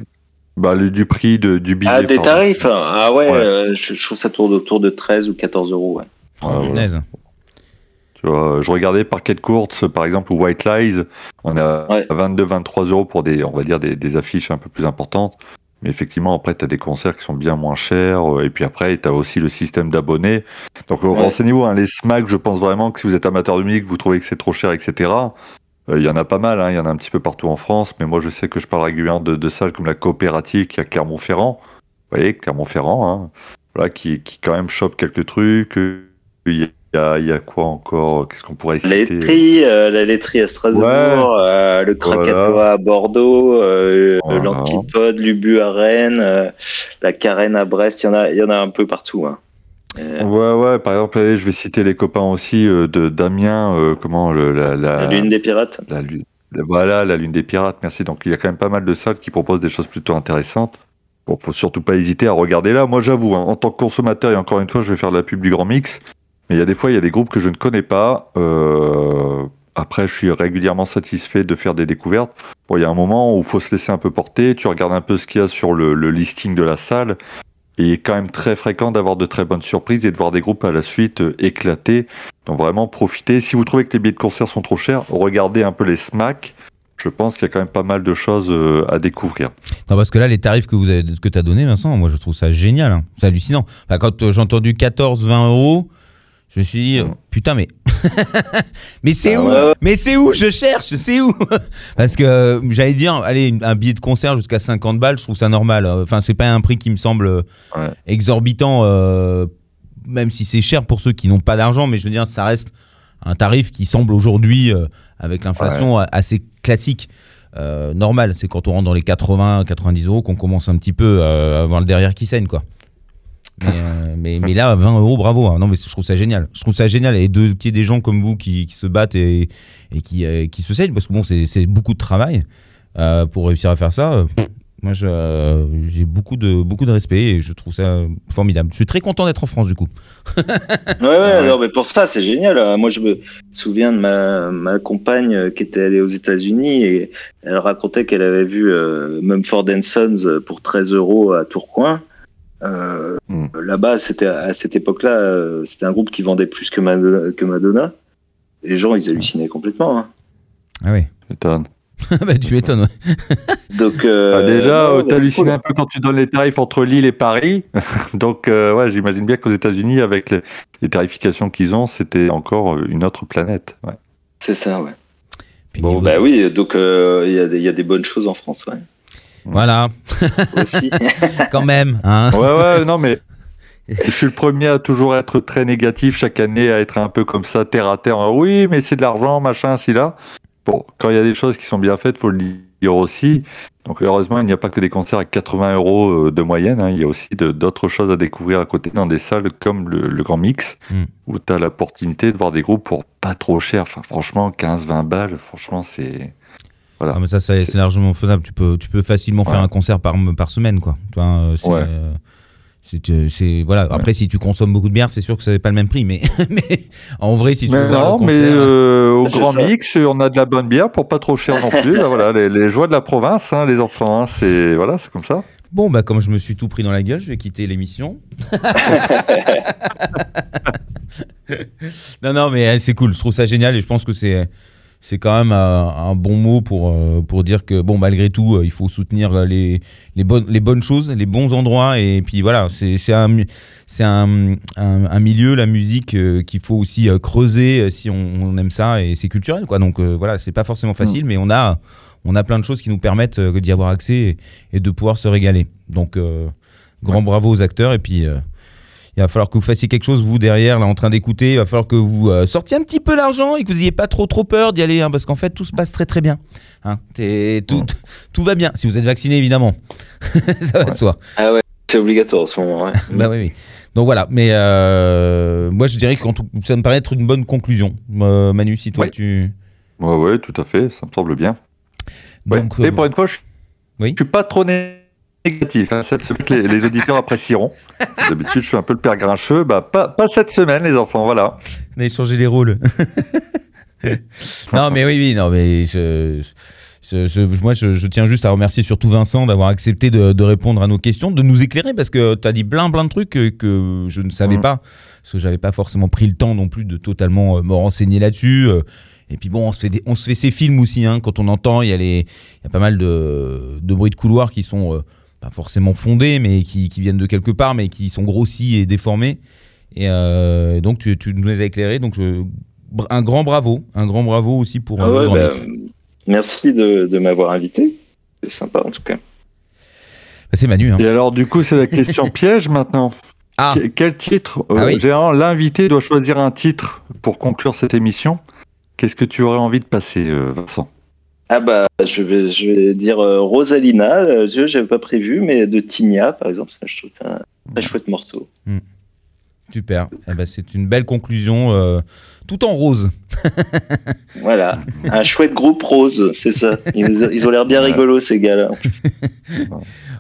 bah, le, Du prix de, du billet. Ah, des tarifs hein. Ah ouais, Ouais. euh, je, je trouve ça tourne autour de 13 ou 14 euros. Ouais. Oh, punaise. Tu vois, je regardais Parquet de course, par exemple, ou White Lies. On est à Ouais. 22-23 euros pour des, on va dire, des, des affiches un peu plus importantes. Mais effectivement, après, tu as des concerts qui sont bien moins chers. euh, Et puis après, tu as aussi le système d'abonnés. Donc, euh, Ouais. renseignez-vous. hein, les SMAC, je pense vraiment que si vous êtes amateur de musique, vous trouvez que c'est trop cher, etc. euh, Il y en a pas mal. hein, Il y en a un petit peu partout en France. Mais moi, je sais que je parle régulièrement de, de salles comme la Coopérative qui à Clermont-Ferrand. Vous voyez, Clermont-Ferrand, hein, voilà, qui, qui quand même chope quelques trucs. Il y a, il y a quoi encore Qu'est-ce qu'on pourrait La citer laiterie, euh, la laiterie à Strasbourg, Ouais. euh, le Krakatoa Voilà. à Bordeaux, euh, Voilà. l'Antipode, l'Ubu à Rennes, euh, la Carène à Brest, il y en a, il y en a un peu partout. hein. Euh, Ouais, ouais, par exemple, allez, je vais citer les copains aussi euh, de Damien, euh, comment, le, la, la, L'une des pirates. la lune- voilà, la lune des pirates, merci. Donc, il y a quand même pas mal de salles qui proposent des choses plutôt intéressantes. Bon, faut surtout pas hésiter à regarder là. Moi, j'avoue, hein, en tant que consommateur, et encore une fois, je vais faire de la pub du Grand Mix, mais il y a des fois, il y a des groupes que je ne connais pas. Euh, après, je suis régulièrement satisfait de faire des découvertes. Il y a un moment où il faut se laisser un peu porter. Tu regardes un peu ce qu'il y a sur le, listing de la salle. Et il est quand même très fréquent d'avoir de très bonnes surprises et de voir des groupes à la suite euh, éclater. Donc vraiment profitez. Si vous trouvez que les billets de concert sont trop chers, regardez un peu les SMAC. Je pense qu'il y a quand même pas mal de choses euh, à découvrir. Non, parce que là, les tarifs que que as donné, Vincent, moi, je trouve ça génial. hein. C'est hallucinant. Quand j'ai entendu 14, 20 euros, je me suis dit, putain, mais. mais c'est Ah où ouais. Mais c'est où Je cherche, c'est où Parce que euh, j'allais dire, allez, un billet de concert jusqu'à 50 balles, je trouve ça normal. Enfin, c'est pas un prix qui me semble euh, Ouais. exorbitant, euh, même si c'est cher pour ceux qui n'ont pas d'argent, mais je veux dire, ça reste un tarif qui semble aujourd'hui, euh, avec l'inflation, assez classique. Normal, c'est quand on rentre dans les 80, 90 euros qu'on commence un petit peu à avoir le derrière qui saigne, quoi. Mais, euh, mais, mais là, 20 euros, bravo. hein. Non, mais je trouve ça génial. Je trouve ça génial. Et de, qu'il y ait des gens comme vous qui, qui se battent et, et qui, euh, qui se saignent, parce que bon, c'est beaucoup de travail euh, pour réussir à faire ça. moi, j'ai beaucoup de, beaucoup de respect et je trouve ça formidable. Je suis très content d'être en France, du coup. Ouais, ouais, non, mais pour ça, c'est génial. Euh, Moi, je me souviens de ma, ma compagne qui était allée aux États-Unis et elle racontait qu'elle avait vu Mumford Sons pour 13 euros à Tourcoing. Euh, Mm. Là-bas, c'était à cette époque-là, euh, c'était un groupe qui vendait plus que Madonna. Que Madonna. Et les gens, ils hallucinaient complètement. hein. Ah oui. M'étonne. bah, tu m'étonnes, ouais. Donc, euh, Ah, déjà, euh, t'hallucines un peu quand tu donnes les tarifs entre Lille et Paris. Donc, euh, ouais, j'imagine bien qu'aux États-Unis, avec les, les tarifications qu'ils ont, c'était encore une autre planète. Ouais. C'est ça, ouais. Puis Bon, bah oui, donc euh, il y, a des- il y a des bonnes choses en France, ouais. Voilà, Aussi. quand même. Hein. Ouais, ouais, non, mais je suis le premier à toujours être très négatif chaque année, à être un peu comme ça, terre à terre. Oui, mais c'est de l'argent, machin, si là. Bon, quand il y a des choses qui sont bien faites, faut le dire aussi. Donc, heureusement, il n'y a pas que des concerts à 80 euros euh, de moyenne. hein. Il y a aussi d'autres choses à découvrir à côté dans des salles comme le, le Grand Mix, Mm. où tu as l'opportunité de voir des groupes pour pas trop cher. Enfin, franchement, 15-20 balles, franchement, c'est. Voilà. Ah, mais ça, c'est c'est largement faisable. Tu peux, tu peux facilement faire un concert par, par semaine, quoi. Euh, c'est, Ouais. euh, c'est, c'est- voilà. Après, si tu consommes beaucoup de bière, c'est sûr que c'est pas le même prix, mais, mais en vrai, si tu veux Mais voir non, le mais concert, euh, au Grand ça. Mix, on a de la bonne bière pour pas trop cher non plus. Là, voilà, les, les joies de la province, hein, les enfants, hein, c'est voilà, c'est comme ça. Bon, bah, comme je me suis tout pris dans la gueule, je vais quitter l'émission. non, non, mais euh, c'est cool. Je trouve ça génial et je pense que c'est. C'est quand même un bon mot pour, euh, pour dire que, bon, malgré tout, euh, il faut soutenir euh, les, les, bonnes, les bonnes choses, les bons endroits. Et puis voilà, c'est c'est un, un, un, un milieu, la musique, qu'il faut aussi creuser si on, on aime ça. Et c'est culturel, quoi. Donc voilà, c'est pas forcément facile, mais on a, on a plein de choses qui nous permettent d'y avoir accès et, et de pouvoir se régaler. Donc, euh, grand bravo aux acteurs. Et puis, euh, il va falloir que vous fassiez quelque chose, vous, derrière, là, en train d'écouter. Il va falloir que vous euh, sortiez un petit peu l'argent et que vous n'ayez pas trop, trop peur d'y aller, hein, parce qu'en fait, tout se passe très, très bien. Hein, T'es- tout, Ouais. tout va bien, si vous êtes vacciné, évidemment. Ça va de soi. Ah ouais, c'est obligatoire en ce moment. Ouais. Bah oui, oui. Donc voilà, mais euh, moi, je dirais que ça me paraît être une bonne conclusion. Euh, Manu, si toi, Oui. tu... Ouais, ouais, tout à fait, ça me semble bien. Ouais. Donc, Et pour une fois, je, Oui. je suis pas trop né- négatif. hein. Cette semaine, les, les auditeurs apprécieront. D'habitude, je suis un peu le père grincheux. Bah, pas, pas cette semaine, les enfants, voilà. On a échangé les rôles. non, mais oui, oui, non, mais je, je- je- moi, je, tiens juste à remercier surtout Vincent d'avoir accepté de, de répondre à nos questions, de nous éclairer, parce que tu as dit plein, plein de trucs que, que je ne savais Mhm. pas, parce que j'avais pas forcément pris le temps non plus de totalement euh, me renseigner là-dessus. euh. Et puis bon, on se fait, des- on se fait ces films aussi, hein, quand on entend, il y, a les- il y a pas mal de, de bruits de couloir qui sont euh, pas forcément fondés, mais qui, qui viennent de quelque part, mais qui sont grossis et déformés. Et euh, donc, tu, tu nous les as éclairés. Donc, je- un grand bravo. Un grand bravo aussi pour Ah euh, ouais, bah, merci de, de m'avoir invité. C'est sympa en tout cas. Bah, c'est Manu. hein. Et alors, du coup, c'est la question piège maintenant. Ah, Que- Quel titre euh, Ah oui. L'invité doit choisir un titre pour conclure cette émission. Qu'est-ce que tu aurais envie de passer, Vincent? Ah bah je vais, je vais dire euh, Rosalina, euh, je j'avais pas prévu, mais de Tigna par exemple, ça, je trouve ça un très chouette morceau. super. Eh ben, c'est une belle conclusion. euh, tout en rose. Voilà, un chouette groupe rose, c'est ça. Ils, ils ont l'air bien rigolos ces gars-là.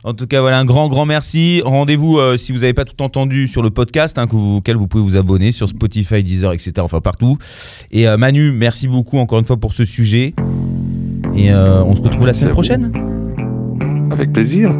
En tout cas, voilà, un grand, grand merci. Rendez-vous euh, si vous n'avez pas tout entendu sur le podcast, hein, auquel vous pouvez vous abonner sur Spotify, Deezer, etc. Enfin, partout. Et euh, Manu, merci beaucoup encore une fois pour ce sujet. Et euh, on se retrouve la semaine prochaine. Avec plaisir.